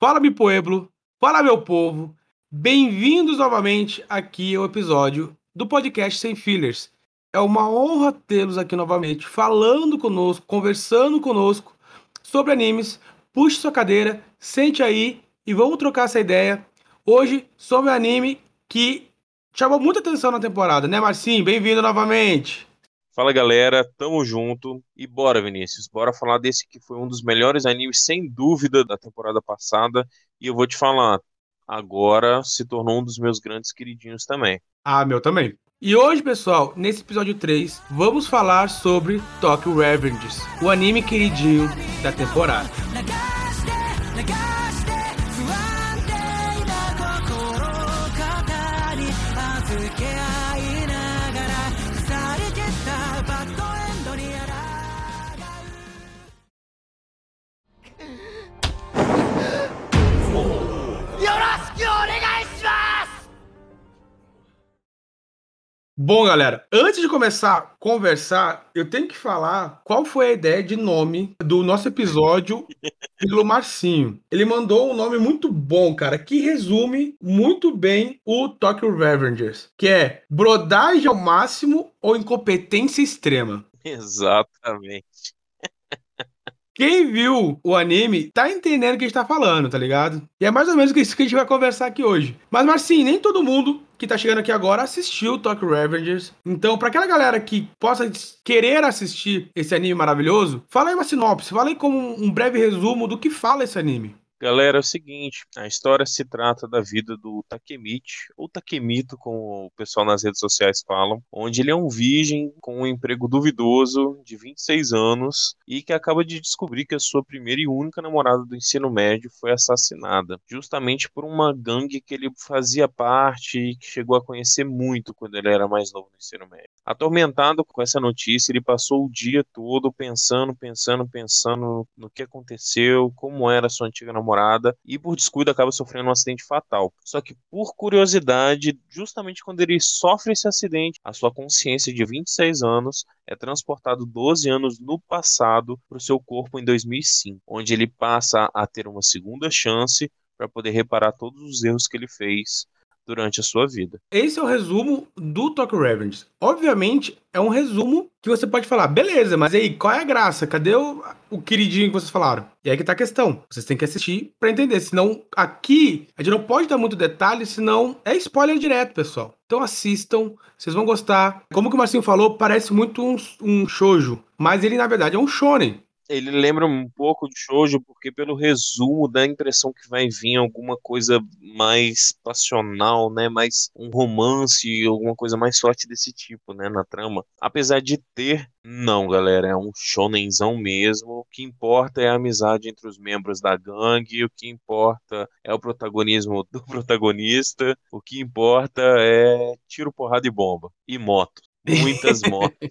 Fala, meu pueblo, fala, meu povo. Bem-vindos novamente aqui ao episódio do podcast Sem Fillers. É uma honra tê-los aqui novamente, falando conosco, conversando conosco sobre animes. Puxe sua cadeira, sente aí e vamos trocar essa ideia. Hoje sobre um anime que chamou muita atenção na temporada, né, Marcinho? Bem-vindo novamente. Fala galera, tamo junto e bora Vinícius, bora falar desse que foi um dos melhores animes sem dúvida da temporada passada e eu vou te falar, agora se tornou um dos meus grandes queridinhos também. Ah, meu também. E hoje, pessoal, nesse episódio 3, vamos falar sobre Tokyo Revengers, o anime queridinho da temporada. Bom, galera, antes de começar a conversar, eu tenho que falar qual foi a ideia de nome do nosso episódio pelo Marcinho. Ele mandou um nome muito bom, cara, que resume muito bem o Tokyo Revengers, que é brodagem ao máximo ou incompetência extrema. Exatamente. Quem viu o anime tá entendendo o que a gente tá falando, tá ligado? E é mais ou menos isso que a gente vai conversar aqui hoje. Mas, Marcinho, nem todo mundo que tá chegando aqui agora assistiu Tokyo Revengers. Então, para aquela galera que possa querer assistir esse anime maravilhoso, fala aí uma sinopse, fala aí como um breve resumo do que fala esse anime. Galera, é o seguinte, a história se trata da vida do Takemichi, ou Takemito, como o pessoal nas redes sociais falam, onde ele é um virgem com um emprego duvidoso de 26 anos e que acaba de descobrir que a sua primeira e única namorada do ensino médio foi assassinada, justamente por uma gangue que ele fazia parte e que chegou a conhecer muito quando ele era mais novo no ensino médio. Atormentado com essa notícia, ele passou o dia todo pensando, pensando, pensando no que aconteceu, como era sua antiga namorada, e por descuido acaba sofrendo um acidente fatal. Só que por curiosidade, justamente quando ele sofre esse acidente, a sua consciência de 26 anos é transportado 12 anos no passado para o seu corpo em 2005, onde ele passa a ter uma segunda chance para poder reparar todos os erros que ele fez durante a sua vida. Esse é o resumo do Tokyo Revenge. Obviamente, é um resumo que você pode falar, beleza, mas aí, qual é a graça? Cadê o, o queridinho que vocês falaram? E aí que tá a questão. Vocês têm que assistir para entender. Senão, aqui, a gente não pode dar muito detalhe, senão é spoiler direto, pessoal. Então assistam, vocês vão gostar. Como que o Marcinho falou, parece muito um, um shoujo, mas ele, na verdade, é um shonen ele lembra um pouco de shoujo porque pelo resumo dá a impressão que vai vir alguma coisa mais passional, né, mais um romance, alguma coisa mais forte desse tipo, né, na trama. Apesar de ter, não, galera, é um shonenzão mesmo. O que importa é a amizade entre os membros da gangue, o que importa é o protagonismo do protagonista, o que importa é tiro, porrada e bomba e motos. Muitas motos.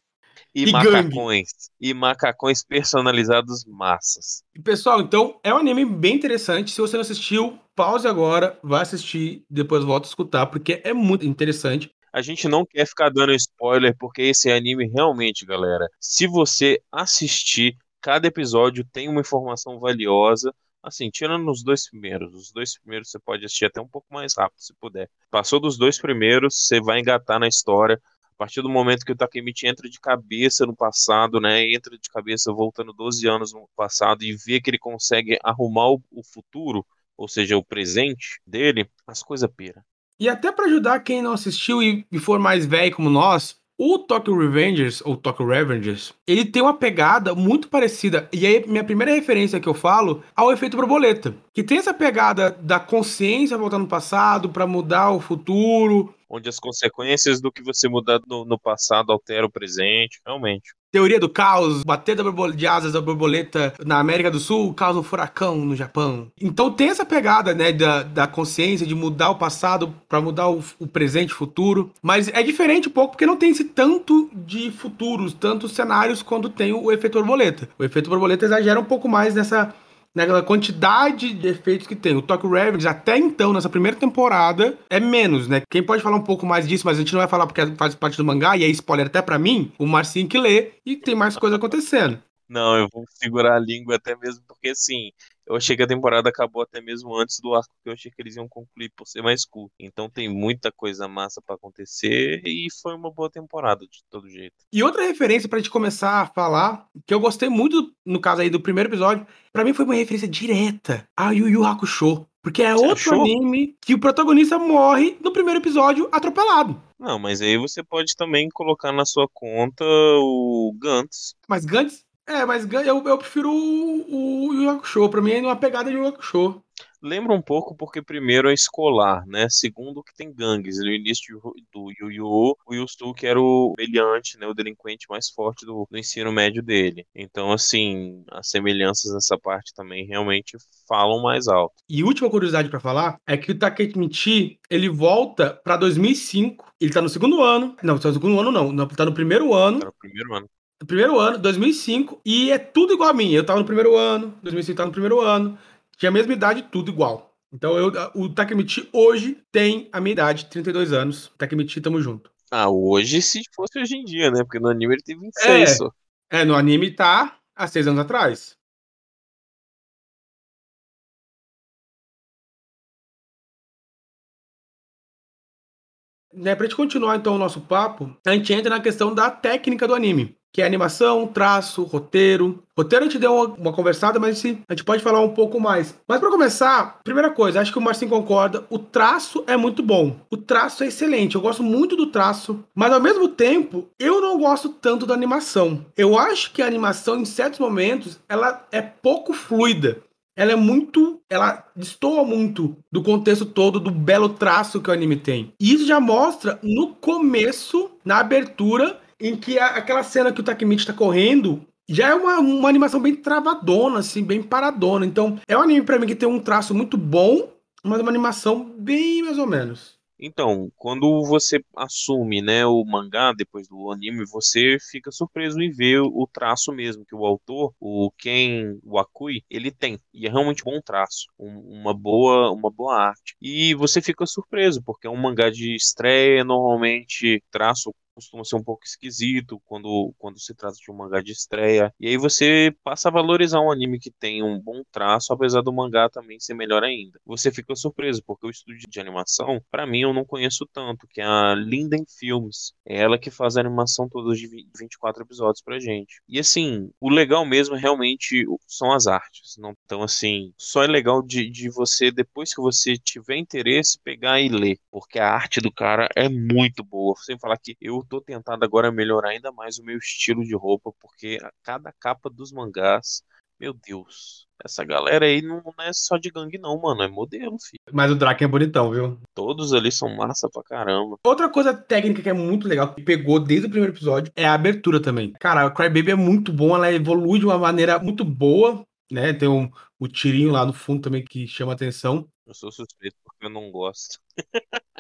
E, e macacões. Gangue. E macacões personalizados massas. Pessoal, então é um anime bem interessante. Se você não assistiu, pause agora, vá assistir, depois volta a escutar, porque é muito interessante. A gente não quer ficar dando spoiler, porque esse anime realmente, galera, se você assistir, cada episódio tem uma informação valiosa. Assim, tirando os dois primeiros. Os dois primeiros você pode assistir até um pouco mais rápido, se puder. Passou dos dois primeiros, você vai engatar na história a partir do momento que o Takemichi entra de cabeça no passado, né, entra de cabeça voltando 12 anos no passado e vê que ele consegue arrumar o, futuro, ou seja, o presente dele, as coisas pera. E até para ajudar quem não assistiu e for mais velho como nós, o Tokyo Revengers, ou Tokyo Revengers, ele tem uma pegada muito parecida, e aí minha primeira referência que eu falo, ao efeito borboleta, que tem essa pegada da consciência voltando no passado para mudar o futuro, onde as consequências do que você mudar no, no passado altera o presente, realmente. Teoria do caos, bater de asas da borboleta na América do Sul causa um furacão no Japão. Então tem essa pegada, né, da, da consciência de mudar o passado para mudar o, o presente e futuro. Mas é diferente um pouco porque não tem esse tanto de futuros, tantos cenários quando tem o efeito borboleta. O efeito borboleta exagera um pouco mais nessa naquela quantidade de efeitos que tem. O Tokyo Revenge, até então, nessa primeira temporada, é menos, né? Quem pode falar um pouco mais disso, mas a gente não vai falar porque faz parte do mangá, e é spoiler até para mim, o Marcinho que lê, e tem mais coisa acontecendo. Não, eu vou segurar a língua até mesmo porque, assim, eu achei que a temporada acabou até mesmo antes do arco que eu achei que eles iam concluir por ser mais curto. Então tem muita coisa massa para acontecer e foi uma boa temporada de todo jeito. E outra referência pra gente começar a falar, que eu gostei muito, no caso aí do primeiro episódio, pra mim foi uma referência direta a Yu Yu Hakusho. Porque é Você outro achou? anime que o protagonista morre no primeiro episódio atropelado. Não, mas aí você pode também colocar na sua conta o Gantz. Mas Gantz. É, mas eu, eu prefiro o, o Yu Hakusho. Pra mim é uma pegada de Yu Hakusho. Lembra um pouco porque primeiro é escolar, né? Segundo que tem gangues. No início do Yu Yu, o Yusuke era o brilhante, né? O delinquente mais forte do, do ensino médio dele. Então, assim, as semelhanças nessa parte também realmente falam mais alto. E última curiosidade pra falar é que o Takemichi, ele volta pra 2005. Ele tá no segundo ano. Não, tá no segundo ano não. Tá no primeiro ano. Era o primeiro ano. Primeiro ano, 2005. E é tudo igual a mim. Eu tava no primeiro ano. 2005 tava no primeiro ano. Tinha a mesma idade, tudo igual. Então eu, o Takemichi hoje tem a minha idade, 32 anos. Takemichi, tamo junto. Ah, hoje se fosse hoje em dia, né? Porque no anime ele tem 26 É. só. É, no anime tá há seis anos atrás. Né, pra gente continuar então o nosso papo, a gente entra na questão da técnica do anime, que é animação, traço, roteiro. Roteiro a gente deu uma, conversada, mas a gente pode falar um pouco mais. Mas pra começar, primeira coisa, acho que o Marcinho concorda, o traço é muito bom. O traço é excelente, eu gosto muito do traço, mas ao mesmo tempo, eu não gosto tanto da animação. Eu acho que a animação, em certos momentos, ela é pouco fluida ela é muito. Ela destoa muito do contexto todo do belo traço que o anime tem. E isso já mostra no começo, na abertura, em que a- aquela cena que o Takemichi tá correndo. Já é uma, uma animação bem travadona, assim, bem paradona. Então, é um anime pra mim que tem um traço muito bom, mas uma animação bem mais ou menos. Então, quando você assume, né, o mangá depois do anime, você fica surpreso em ver o traço mesmo que o autor, o Ken Wakui, ele tem. E é realmente um bom traço, um- uma boa, uma boa arte. E você fica surpreso, porque é um mangá de estreia, normalmente traço costuma ser um pouco esquisito quando, quando se trata de um mangá de estreia. E aí você passa a valorizar um anime que tem um bom traço, apesar do mangá também ser melhor ainda. Você fica surpreso, porque o estúdio de animação, pra mim, eu não conheço tanto, que é a Linden Films. É ela que faz a animação toda de vi- 24 episódios pra gente. E assim, o legal mesmo realmente são as artes. Não, então, assim, só é legal de, de você, depois que você tiver interesse, pegar e ler. Porque a arte do cara é muito boa. Sem falar que eu tô tentado agora melhorar ainda mais o meu estilo de roupa, porque a cada capa dos mangás, meu Deus, essa galera aí não é só de gangue, não, mano, é modelo, filho. Mas o Draken é bonitão, viu? Todos ali são massa pra caramba. Outra coisa técnica que é muito legal, que pegou desde o primeiro episódio, é a abertura também. Cara, a Crybaby é muito bom, ela evolui de uma maneira muito boa, né? Tem um, o tirinho lá no fundo também que chama atenção. Eu sou suspeito porque eu não gosto.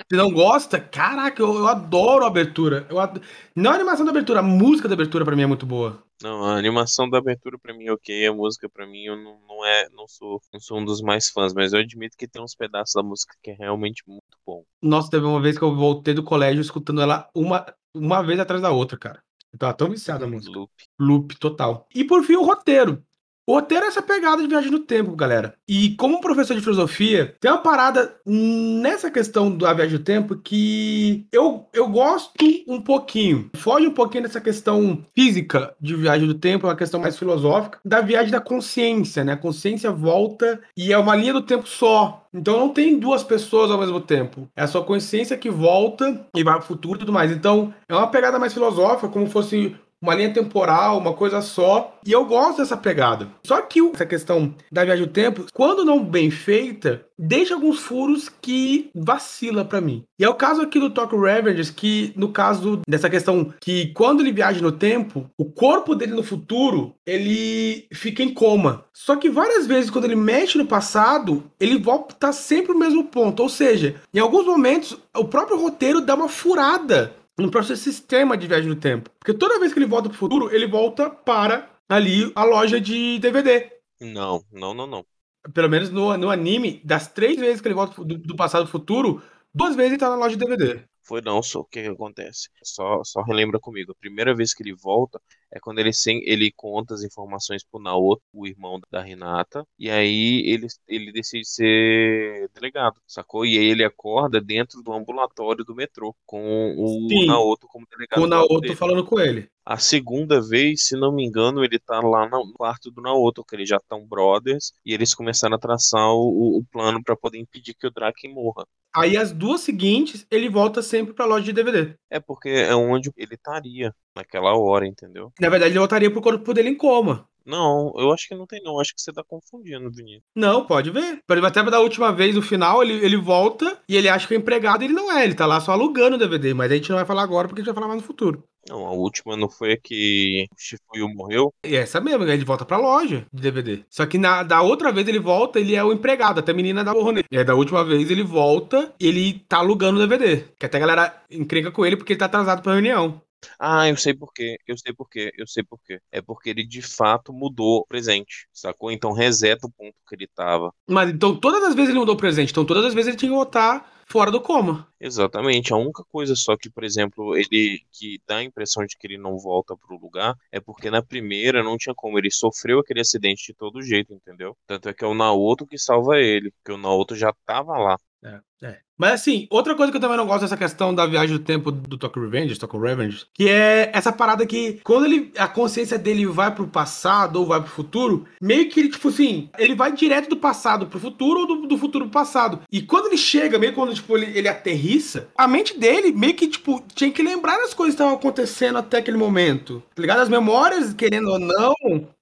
Se não gosta, caraca, eu, eu adoro a abertura. Eu ado- Não a animação da abertura, a música da abertura pra mim é muito boa. Não, a animação da abertura pra mim é ok, a música pra mim eu não, não é, não sou, não sou um dos mais fãs, mas eu admito que tem uns pedaços da música que é realmente muito bom. Nossa, teve uma vez que eu voltei do colégio escutando ela uma, uma vez atrás da outra, cara. Eu tava tão viciado na música. Loop. Loop total. E por fim, o roteiro. O roteiro é essa pegada de viagem no tempo, galera. E como professor de filosofia, tem uma parada nessa questão da viagem no tempo que eu, eu gosto um pouquinho. Foge um pouquinho dessa questão física de viagem do tempo, é uma questão mais filosófica, da viagem da consciência, né? A consciência volta e é uma linha do tempo só. Então não tem duas pessoas ao mesmo tempo. É a sua consciência que volta e vai pro futuro e tudo mais. Então é uma pegada mais filosófica, como fosse uma linha temporal, uma coisa só. E eu gosto dessa pegada. Só que essa questão da viagem do tempo, quando não bem feita, deixa alguns furos que vacila pra mim. E é o caso aqui do Tokyo Revengers, que no caso dessa questão que quando ele viaja no tempo, o corpo dele no futuro, ele fica em coma. Só que várias vezes quando ele mexe no passado, ele volta sempre no mesmo ponto. Ou seja, em alguns momentos, o próprio roteiro dá uma furada no próprio sistema de viagem no tempo. Porque toda vez que ele volta pro futuro, ele volta para ali a loja de DVD. Não, não, não, não. Pelo menos no, no anime, das três vezes que ele volta do, do passado pro futuro, duas vezes ele tá na loja de DVD. Foi não, só o que que acontece? Só, só relembra comigo. A primeira vez que ele volta é quando ele, sem, ele conta as informações pro Naoto, o irmão da Renata, e aí ele, ele decide ser delegado, sacou? E aí ele acorda dentro do ambulatório do metrô, com o Sim. Naoto como delegado. Com o Naoto falando com ele. A segunda vez, se não me engano, ele tá lá no quarto do Naoto, que eles já estão brothers, e eles começaram a traçar o, o plano pra poder impedir que o Draken morra. Aí as duas seguintes, ele volta sempre pra loja de DVD. É porque é onde ele estaria naquela hora, entendeu? Na verdade, ele voltaria pro corpo dele em coma. Não, eu acho que não tem não, acho que você tá confundindo, Vinícius. Não, pode ver. Até da última vez, no final, ele, ele volta e ele acha que é empregado ele não é. Ele tá lá só alugando o DVD. Mas a gente não vai falar agora porque a gente vai falar mais no futuro. Não, a última não foi a que o Shifuyu morreu? E essa mesmo, ele volta pra loja de DVD. Só que na, da outra vez ele volta, ele é o empregado, até a menina dá borro nele. E aí, da última vez ele volta, ele tá alugando o DVD. Que até a galera encrenca com ele porque ele tá atrasado pra reunião. Ah, eu sei por quê, eu sei por quê, eu sei por quê. É porque ele de fato mudou o presente, sacou? Então reseta o ponto que ele tava. Mas então todas as vezes ele mudou o presente. Então todas as vezes ele tinha que voltar fora do coma. Exatamente. A única coisa só que, por exemplo, ele que dá a impressão de que ele não volta pro lugar é porque na primeira não tinha como. Ele sofreu aquele acidente de todo jeito, entendeu? Tanto é que é o Naoto que salva ele, porque o Naoto já tava lá. É, é. Mas assim, outra coisa que eu também não gosto dessa questão da viagem do tempo do Tokyo Revenge, Tokyo Revenge, que é essa parada que quando ele a consciência dele vai pro passado ou vai pro futuro, meio que ele, tipo assim, ele vai direto do passado pro futuro ou do, do futuro pro passado. E quando ele chega, meio quando tipo, ele, ele aterrissa, a mente dele meio que, tipo, tinha que lembrar das coisas que estavam acontecendo até aquele momento. Tá ligado? As memórias, querendo ou não,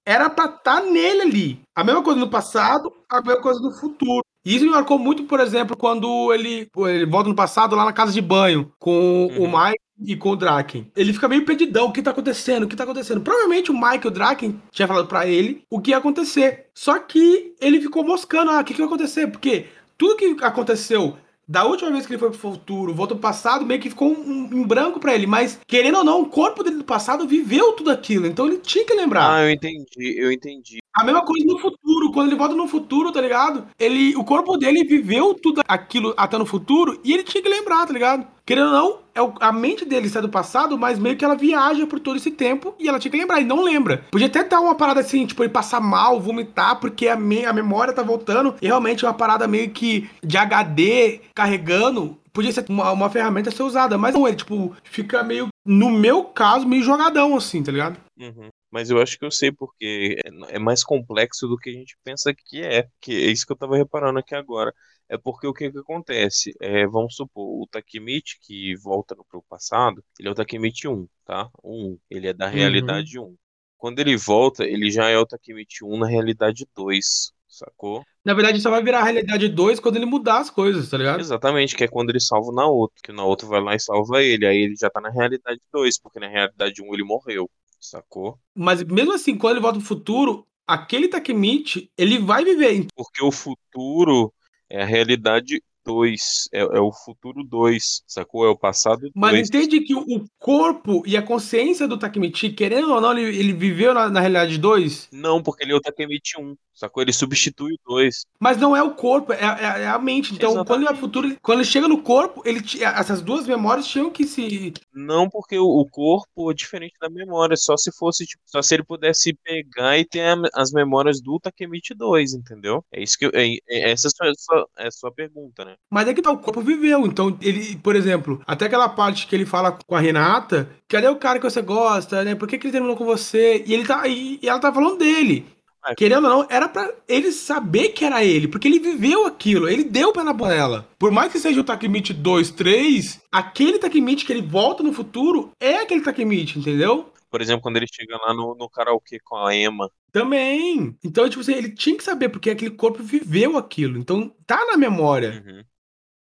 era pra estar nele ali. A mesma coisa no passado, a mesma coisa no futuro. E isso me marcou muito, por exemplo, quando ele, ele volta no passado lá na casa de banho com Uhum. o Mike e com o Draken. Ele fica meio perdidão, o que tá acontecendo? O que tá acontecendo? Provavelmente o Mike e o Draken tinha falado pra ele o que ia acontecer. Só que ele ficou moscando, ah, o que, que vai acontecer? Porque tudo que aconteceu da última vez que ele foi pro futuro, voltou pro passado, meio que ficou um, um em branco pra ele. Mas, querendo ou não, o corpo dele do passado viveu tudo aquilo. Então ele tinha que lembrar. Ah, eu entendi, eu entendi. A mesma coisa no futuro, quando ele volta no futuro, tá ligado? Ele, o corpo dele viveu tudo aquilo até no futuro e ele tinha que lembrar, tá ligado? Querendo ou não, é o- a mente dele está do passado, mas meio que ela viaja por todo esse tempo e ela tinha que lembrar, e não lembra. Podia até dar uma parada assim, tipo, ele passar mal, vomitar, porque a, me- a memória tá voltando, e realmente é uma parada meio que de HD carregando. Podia ser uma, uma ferramenta a ser usada, mas não, ele, tipo, fica meio, no meu caso, meio jogadão, assim, tá ligado? Uhum. Mas eu acho que eu sei porque é é mais complexo do que a gente pensa que é. Que é isso que eu tava reparando aqui agora. É porque o que que acontece? É, vamos supor, o Takemichi que volta no pro passado, ele é o Takemichi 1, tá? O 1, ele é da realidade 1. Quando ele volta, ele já é o Takemichi 1 na realidade 2, sacou? Na verdade, só vai virar a realidade 2 quando ele mudar as coisas, tá ligado? Exatamente, que é quando ele salva o Naoto, que o Naoto vai lá e salva ele, aí ele já tá na realidade 2, porque na realidade 1 ele morreu, sacou? Mas mesmo assim, quando ele volta pro futuro, aquele Takemichi, ele vai viver. Porque o futuro é a realidade 2, é, é o futuro 2, sacou? É o passado 2. Mas entende que o corpo e a consciência do Takemichi, querendo ou não, ele, ele viveu na, na realidade 2, Não, porque ele é o Takemichi 1, sacou? Ele substitui o 2. mas não é o corpo, é, é- é a mente. Então, Exatamente. quando ele vai pro futuro, ele- quando ele chega no corpo, ele essas duas memórias tinham que se. Não porque o, o corpo é diferente da memória, só se fosse, tipo, só se ele pudesse pegar e ter a- as memórias do Takemichi 2, entendeu? É isso que eu, é, é- essa é a sua, sua- é a sua pergunta, né? Mas é que tá, o corpo viveu. Então, ele, por exemplo, até aquela parte que ele fala com a Renata, cadê o cara que você gosta, né? Por que, que ele terminou com você? E ele tá. E, e ela tá falando dele. É. Querendo ou não, era pra ele saber que era ele, porque ele viveu aquilo, ele deu pé na panela. Por mais que seja o Takemichi 2, 3, aquele Takemichi que ele volta no futuro é aquele Takemichi, entendeu? Por exemplo, quando ele chega lá no, no karaokê com a Emma. Também. Então, tipo assim, ele tinha que saber, porque aquele corpo viveu aquilo. Então, tá na memória. Uhum.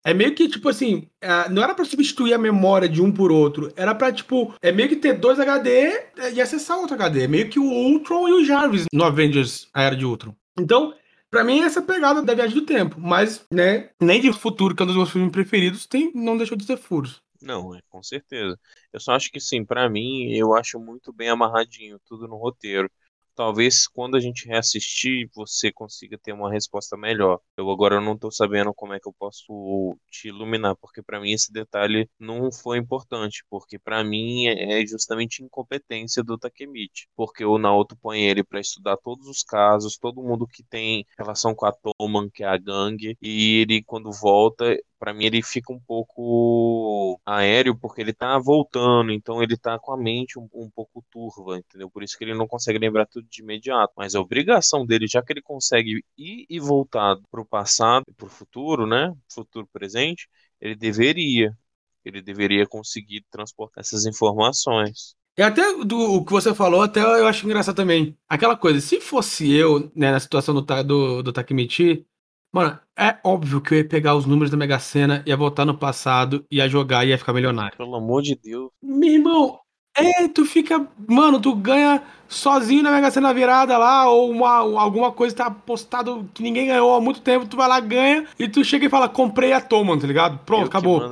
É meio que, tipo assim, é, não era pra substituir a memória de um por outro. Era pra, tipo, é meio que ter dois HD e acessar outro HD. É meio que o Ultron e o Jarvis no Avengers, a Era de Ultron. Então, pra mim, essa é pegada da viagem do tempo. Mas, né, nem de futuro, que é um dos meus filmes preferidos, tem, não deixou de ter furos. Não, é, com certeza. Eu só acho que sim, pra mim, eu acho muito bem amarradinho tudo no roteiro. talvez quando a gente reassistir você consiga ter uma resposta melhor. Eu agora não tô sabendo como é que eu posso te iluminar, porque para mim esse detalhe não foi importante, porque para mim é, é justamente incompetência do Takemichi, porque o Naoto põe ele para estudar todos os casos, todo mundo que tem relação com a Toman, que é a gangue, e ele quando volta para mim ele fica um pouco aéreo porque ele tá voltando, então ele tá com a mente um, um, pouco turva, entendeu? Por isso que ele não consegue lembrar tudo de imediato. Mas a obrigação dele, já que ele consegue ir e voltar pro passado e pro futuro, né? Futuro presente, ele deveria. Ele deveria conseguir transportar essas informações. E até do o que você falou, até eu acho engraçado também. Aquela coisa, se fosse eu, né, na situação do, do, do Takemichi, Mano, é óbvio que eu ia pegar os números da Mega Sena, ia voltar no passado, ia jogar e ia ficar milionário. Pelo amor de Deus. Meu irmão, é, tu fica. Mano, tu ganha sozinho na Mega Sena virada lá, ou uma, alguma coisa tá apostado que ninguém ganhou há muito tempo, tu vai lá, ganha, e tu chega e fala, comprei a Toma, tá ligado? Pronto, eu acabou.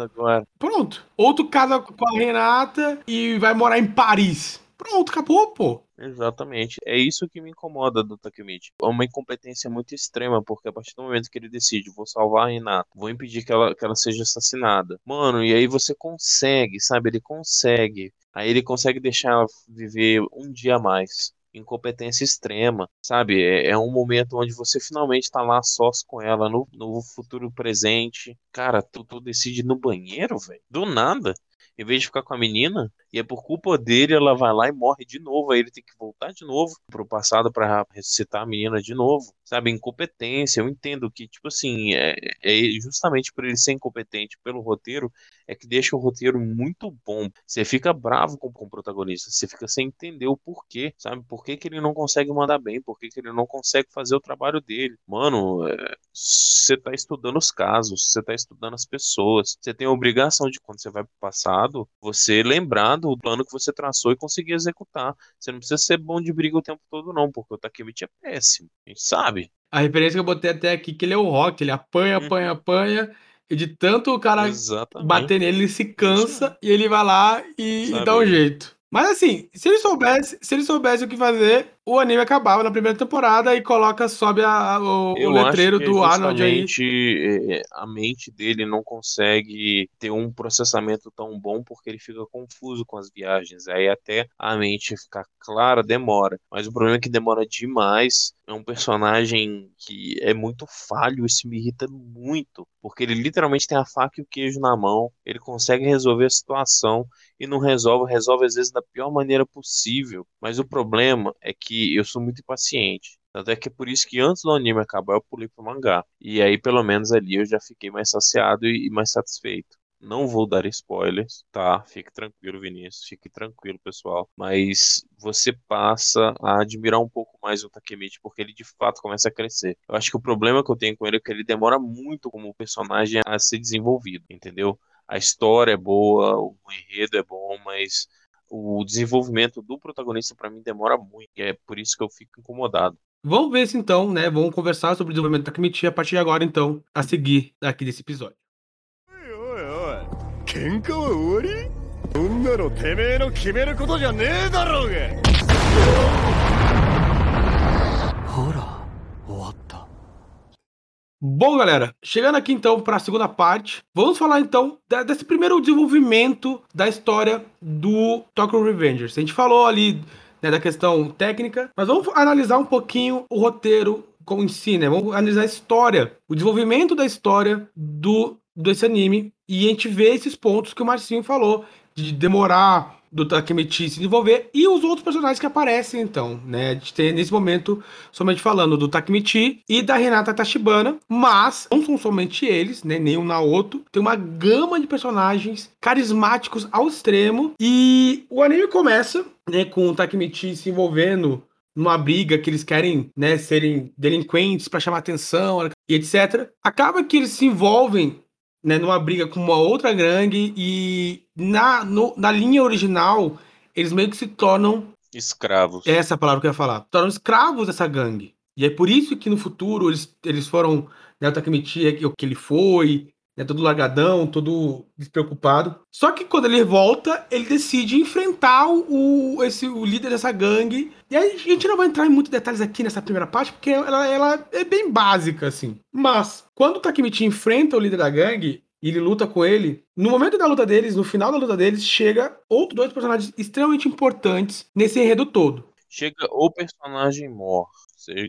Pronto. Ou tu casa com a Renata e vai morar em Paris. Pronto, acabou, pô. Exatamente. É isso que me incomoda do Takemichi. É uma incompetência muito extrema, porque a partir do momento que ele decide, vou salvar a Renata, vou impedir que ela, que ela seja assassinada. Mano, e aí você consegue, sabe? Ele consegue. Aí ele consegue deixar ela viver um dia a mais incompetência extrema, sabe? É, é, um momento onde você finalmente tá lá sós com ela no, no futuro presente. Cara, tu, tu decide no banheiro, velho. Do nada. Em vez de ficar com a menina, e é por culpa dele, ela vai lá e morre de novo. Aí ele tem que voltar de novo pro passado para ressuscitar a menina de novo. Sabe, incompetência. Eu entendo que, tipo assim, é, é justamente por ele ser incompetente pelo roteiro, é que deixa o roteiro muito bom. Você fica bravo com, com o protagonista, você fica sem entender o porquê, sabe? Por que, que ele não consegue mandar bem, por que, que ele não consegue fazer o trabalho dele. Mano, é, você tá estudando os casos, você tá estudando as pessoas, você tem a obrigação de, quando você vai pro passado, você lembrar do plano que você traçou e conseguir executar. Você não precisa ser bom de briga o tempo todo, não, porque o Takemichi é péssimo. A gente sabe. A referência que eu botei até aqui que ele é o rock, ele apanha, uhum. apanha, apanha. E de tanto o cara Exatamente. bater nele, ele se cansa e ele vai lá e, e dá um jeito. Mas assim, se ele soubesse, se ele soubesse o que fazer, o anime acabava na primeira temporada e coloca, sobe a, o, o, letreiro do Arnold aí. É, é, a mente dele não consegue ter um processamento tão bom porque ele fica confuso com as viagens. Aí até a mente ficar clara demora. Mas o problema é que demora demais. É um personagem que é muito falho, isso me irrita muito. Porque ele literalmente tem a faca e o queijo na mão. Ele consegue resolver a situação e não resolve, resolve às vezes da pior maneira possível. Mas o problema é que que eu sou muito impaciente. Tanto é que é por isso que antes do anime acabar eu pulei pro mangá. E aí, pelo menos ali, eu já fiquei mais saciado e, mais satisfeito. Não vou dar spoilers, tá? Fique tranquilo, Vinícius. Fique tranquilo, pessoal. Mas você passa a admirar um pouco mais o Takemichi, porque ele de fato começa a crescer. Eu acho que o problema que eu tenho com ele é que ele demora muito como personagem a ser desenvolvido, entendeu? A história é boa, o enredo é bom, mas o desenvolvimento do protagonista para mim demora muito, e é por isso que eu fico incomodado. Vamos ver se então, né? Vamos conversar sobre o desenvolvimento da Takemichi a partir de agora, então, a seguir aqui desse episódio. Bom, galera, chegando aqui então para a segunda parte, vamos falar então desse primeiro desenvolvimento da história do Tokyo Revengers. A gente falou ali né, da questão técnica, mas vamos analisar um pouquinho o roteiro como em si, né? Vamos analisar a história, o desenvolvimento da história do desse anime e a gente vê esses pontos que o Marcinho falou de demorar do Takemichi se desenvolver e os outros personagens que aparecem, então, né? A gente tem nesse momento somente falando do Takemichi e da Renata Tachibana, mas não são somente eles, né? Nem um na outro. Tem uma gama de personagens carismáticos ao extremo e o anime começa, né, com o Takemichi se envolvendo numa briga que eles querem, né, serem delinquentes para chamar atenção e etc. Acaba que eles se envolvem né, numa briga com uma outra gangue e na, no, na linha original eles meio que se tornam escravos. Essa é a palavra que eu ia falar. Tornam escravos dessa gangue. E é por isso que no futuro eles, eles foram, né, o Takemichi é o que ele foi, né, todo largadão, todo despreocupado. Só que quando ele volta, ele decide enfrentar o, esse, o líder dessa gangue. E aí a gente não vai entrar em muitos detalhes aqui nessa primeira parte, porque ela, ela é bem básica, assim. Mas, quando o Takemichi enfrenta o líder da gangue, e ele luta com ele. No momento da luta deles, no final da luta deles, chega outros dois personagens extremamente importantes nesse enredo todo. Chega o personagem mor.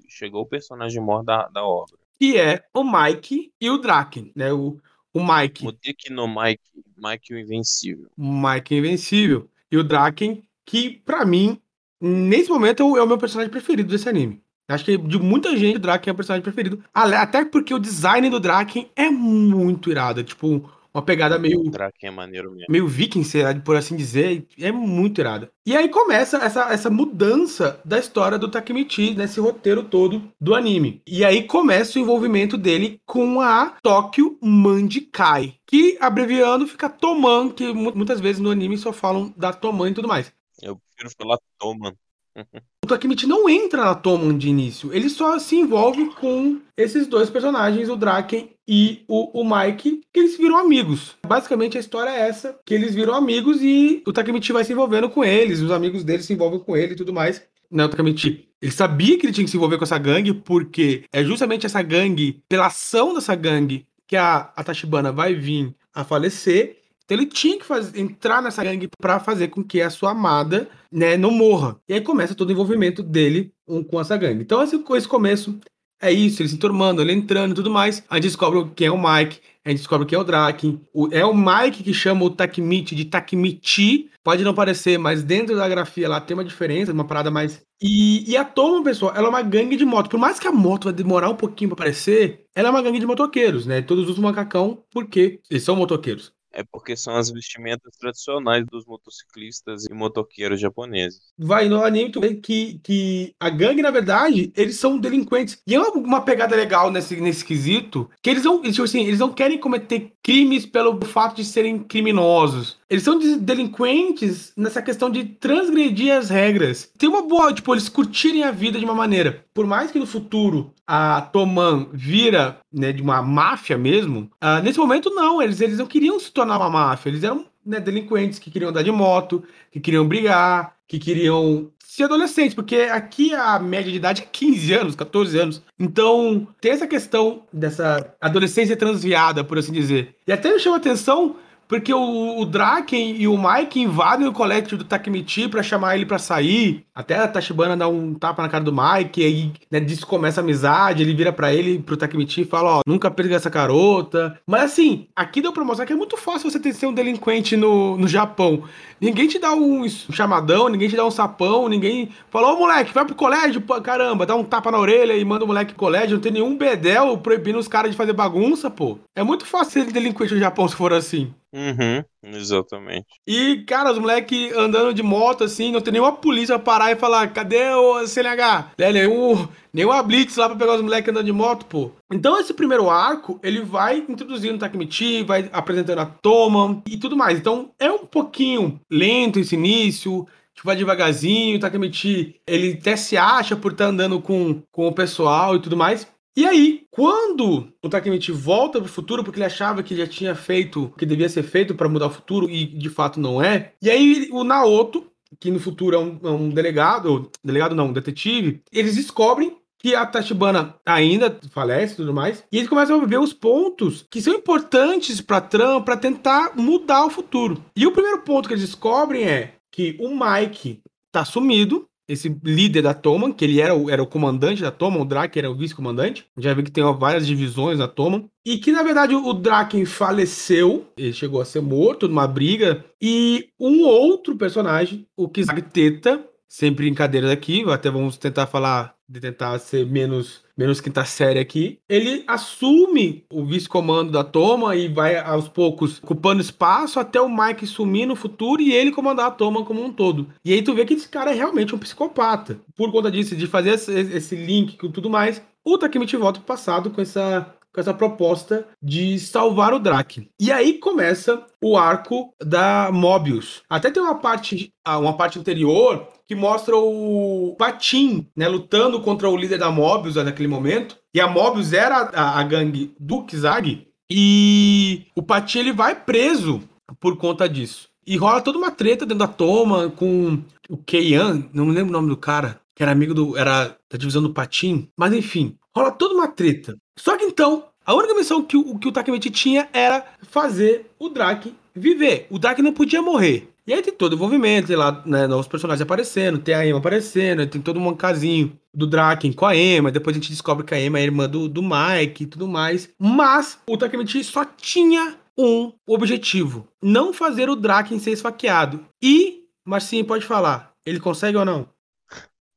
Chegou o personagem mor da, da obra. Que é o Mike e o Draken, né? O, o Mike. Mudek no Mike. Mike o Invencível. Mike o Invencível. E o Draken, que para mim, nesse momento, é o, é o meu personagem preferido desse anime. Acho que de muita gente, o Draken é o personagem preferido. Até porque o design do Draken é muito irado. Tipo, uma pegada meio. Draken é maneiro mesmo. Meio viking, por assim dizer. É muito irada. E aí começa essa, essa mudança da história do Takemichi nesse roteiro todo do anime. E aí começa o envolvimento dele com a Tokyo Mandikai. Que, abreviando, fica Toman, que muitas vezes no anime só falam da Toman e tudo mais. Eu prefiro falar Toman. o Takemichi não entra na Toman de início, ele só se envolve com esses dois personagens, o Draken e o, o Mike, que eles viram amigos. Basicamente a história é essa, que eles viram amigos e o Takemichi vai se envolvendo com eles, os amigos dele se envolvem com ele e tudo mais. Não, o Takemichi, ele sabia que ele tinha que se envolver com essa gangue, porque é justamente essa gangue, pela ação dessa gangue, que a, a Tachibana vai vir a falecer, então ele tinha que fazer, entrar nessa gangue para fazer com que a sua amada né, não morra. E aí começa todo o envolvimento dele com essa gangue. Então esse, esse começo é isso, ele se turmando, ele entrando e tudo mais. A gente descobre quem é o Mike, a gente descobre quem é o Draken. É o Mike que chama o Takemichi de Takemichi. Pode não parecer, mas dentro da grafia lá tem uma diferença, uma parada mais. E, e a Toma, pessoal, ela é uma gangue de moto. Por mais que a moto vai demorar um pouquinho pra aparecer, ela é uma gangue de motoqueiros, né? Todos usam macacão porque eles são motoqueiros é porque são as vestimentas tradicionais dos motociclistas e motoqueiros japoneses. Vai no anime tu vê que, que a gangue, na verdade, eles são delinquentes. E é uma, pegada legal nesse, nesse quesito, que eles não, tipo assim, eles não querem cometer crimes pelo fato de serem criminosos. Eles são delinquentes nessa questão de transgredir as regras. Tem uma boa, tipo, eles curtirem a vida de uma maneira. Por mais que no futuro a Toman vira né, de uma máfia mesmo, uh, nesse momento não, eles, eles não queriam se tornar uma máfia, eles eram né, delinquentes que queriam andar de moto, que queriam brigar, que queriam ser adolescentes, porque aqui a média de idade é 15 anos, 14 anos. Então, tem essa questão dessa adolescência transviada, por assim dizer. E até me chama atenção porque o, o Draken e o Mike invadem o colégio do Takemichi para chamar ele para sair. Até a Tachibana dá um tapa na cara do Mike, e aí né, disso começa a amizade. Ele vira para ele, pro Takemichi e fala: Ó, nunca perca essa garota. Mas assim, aqui deu pra mostrar que é muito fácil você ter ser um delinquente no, no Japão. Ninguém te dá um chamadão, ninguém te dá um sapão, ninguém fala: Ô moleque, vai pro colégio, pô, caramba, dá um tapa na orelha e manda o moleque pro colégio. Não tem nenhum bedel proibindo os caras de fazer bagunça, pô. É muito fácil ser delinquente no Japão se for assim. Uhum, exatamente. E, cara, os moleques andando de moto, assim, não tem nenhuma polícia parar e falar, cadê o CNH? É, nenhum, nenhuma blitz lá pra pegar os moleques andando de moto, pô. Então, esse primeiro arco, ele vai introduzindo o Takemichi, vai apresentando a Toma e tudo mais. Então, é um pouquinho lento esse início, tipo, vai devagarzinho, o Takemichi, ele até se acha por estar tá andando com, com o pessoal e tudo mais. E aí, quando o Takemichi volta pro futuro, porque ele achava que já tinha feito o que devia ser feito para mudar o futuro, e de fato não é, e aí o Naoto, que no futuro é um, é um delegado, delegado não, um detetive, eles descobrem que a Tachibana ainda falece e tudo mais, e eles começam a ver os pontos que são importantes pra Tram para tentar mudar o futuro. E o primeiro ponto que eles descobrem é que o Mike tá sumido, esse líder da Toman, que ele era o, era o comandante da Toman, o Draken era o vice-comandante. Já vi que tem várias divisões da Toman. E que, na verdade, o Draken faleceu, ele chegou a ser morto numa briga. E um outro personagem, o Kizag Teta, sem brincadeiras aqui, até vamos tentar falar, de tentar ser menos, menos quinta série aqui. Ele assume o vice-comando da Toma e vai aos poucos ocupando espaço até o Mike sumir no futuro e ele comandar a Toma como um todo. E aí tu vê que esse cara é realmente um psicopata. Por conta disso, de fazer esse, link com tudo mais, o Takemichi volta pro passado com essa com essa proposta de salvar o Drake. E aí começa o arco da Mobius. Até tem uma parte, uma parte anterior que mostra o Patin, né, lutando contra o líder da Mobius naquele momento. E a Mobius era a, a gangue do Kizag. E o Pati ele vai preso por conta disso. E rola toda uma treta dentro da toma com o Keian, não lembro o nome do cara, que era amigo do. era da divisão do Patim. Mas enfim, rola toda uma treta. Só que então, a única missão que o, que o Takemichi tinha era fazer o Drake viver. O Drake não podia morrer. E aí tem todo o envolvimento, sei lá, né, novos personagens aparecendo, tem a Emma aparecendo, tem todo um casinho do Draken com a Emma, depois a gente descobre que a Emma é irmã do, do Mike e tudo mais. Mas o Takemichi só tinha um objetivo: não fazer o Draken ser esfaqueado. E, Marcinho, pode falar, ele consegue ou não?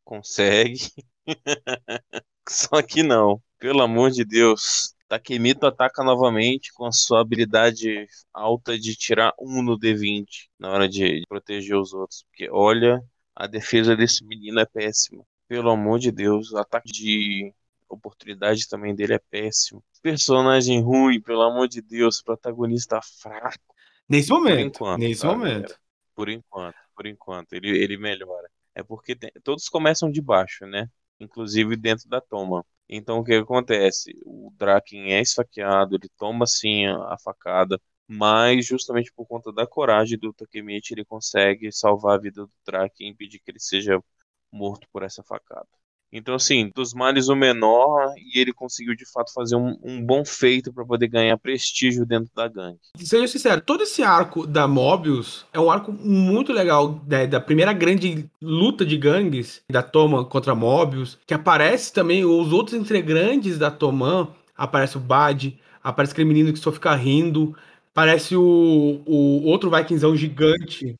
Consegue. Só que não. Pelo amor de Deus. Takemito ataca novamente com a sua habilidade alta de tirar um no D20 na hora de proteger os outros. Porque olha, a defesa desse menino é péssima. Pelo amor de Deus, o ataque de oportunidade também dele é péssimo. Personagem ruim, pelo amor de Deus, protagonista fraco. Nesse momento. Enquanto, nesse tá, momento. Galera? Por enquanto, por enquanto. Ele, ele melhora. É porque tem, todos começam de baixo, né? Inclusive dentro da toma. Então o que acontece? O Draken é esfaqueado, ele toma sim a, facada, mas justamente por conta da coragem do Takemichi ele consegue salvar a vida do Draken e impedir que ele seja morto por essa facada. Então, assim, dos males o menor, e ele conseguiu de fato fazer um, um bom feito para poder ganhar prestígio dentro da gangue. Seja sincero, todo esse arco da Mobius é um arco muito legal né, da primeira grande luta de gangues da Toma contra Mobius, que aparece também os outros integrantes da Toman, aparece o Bad, aparece aquele menino que só fica rindo, aparece o, o outro Vikingzão gigante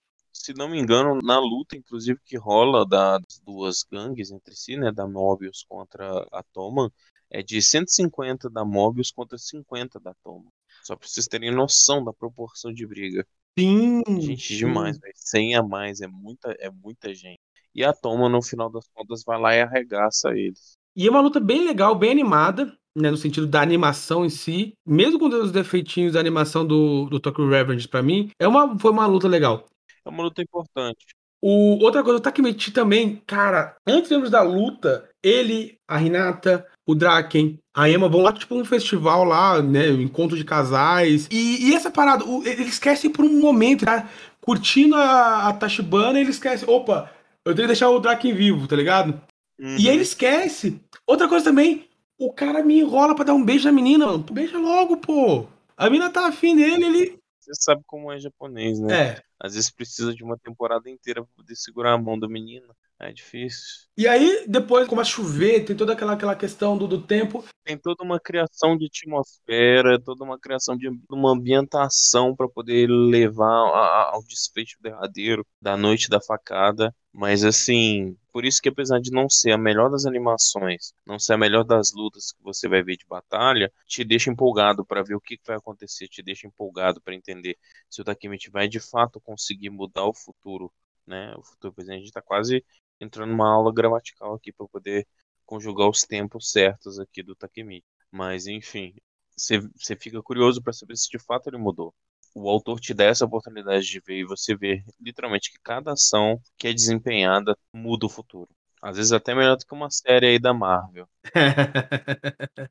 se não me engano, na luta, inclusive, que rola das duas gangues entre si, né, da Mobius contra a Toma, é de 150 da Mobius contra 50 da Toma. Só pra vocês terem noção da proporção de briga. Sim. Gente demais, velho. 100 a mais, é muita, é muita gente. E a Toma, no final das contas, vai lá e arregaça eles. E é uma luta bem legal, bem animada, né, no sentido da animação em si, mesmo com os defeitinhos da animação do, do Tokyo Revenge para mim, é uma, foi uma luta legal. É uma luta importante. O, outra coisa, o Takemichi também, cara, antes mesmo da luta, ele, a Hinata, o Draken, a Emma vão lá, tipo, um festival lá, né? Um encontro de casais. E, e essa parada, o, eles esquecem por um momento, tá? Curtindo a, a Tachibana, eles esquecem, opa, eu tenho que deixar o Draken vivo, tá ligado? Uhum. E ele esquece. Outra coisa também, o cara me enrola pra dar um beijo na menina, mano. Beija logo, pô. A menina tá afim dele, ele. Você sabe como é japonês, né? É. Às vezes precisa de uma temporada inteira pra poder segurar a mão do menino. É difícil. E aí, depois começa a chover, tem toda aquela, aquela questão do, do tempo. Tem toda uma criação de atmosfera, toda uma criação de uma ambientação para poder levar a, a, ao desfecho derradeiro da noite da facada. Mas assim, por isso que apesar de não ser a melhor das animações, não ser a melhor das lutas que você vai ver de batalha, te deixa empolgado para ver o que vai acontecer, te deixa empolgado para entender se o Takemichi vai de fato conseguir mudar o futuro, né? O futuro presente. A gente tá quase entrando numa aula gramatical aqui para poder conjugar os tempos certos aqui do Takemichi. Mas enfim, você fica curioso para saber se de fato ele mudou. O autor te dá essa oportunidade de ver e você vê literalmente que cada ação que é desempenhada muda o futuro. Às vezes até melhor do que uma série aí da Marvel.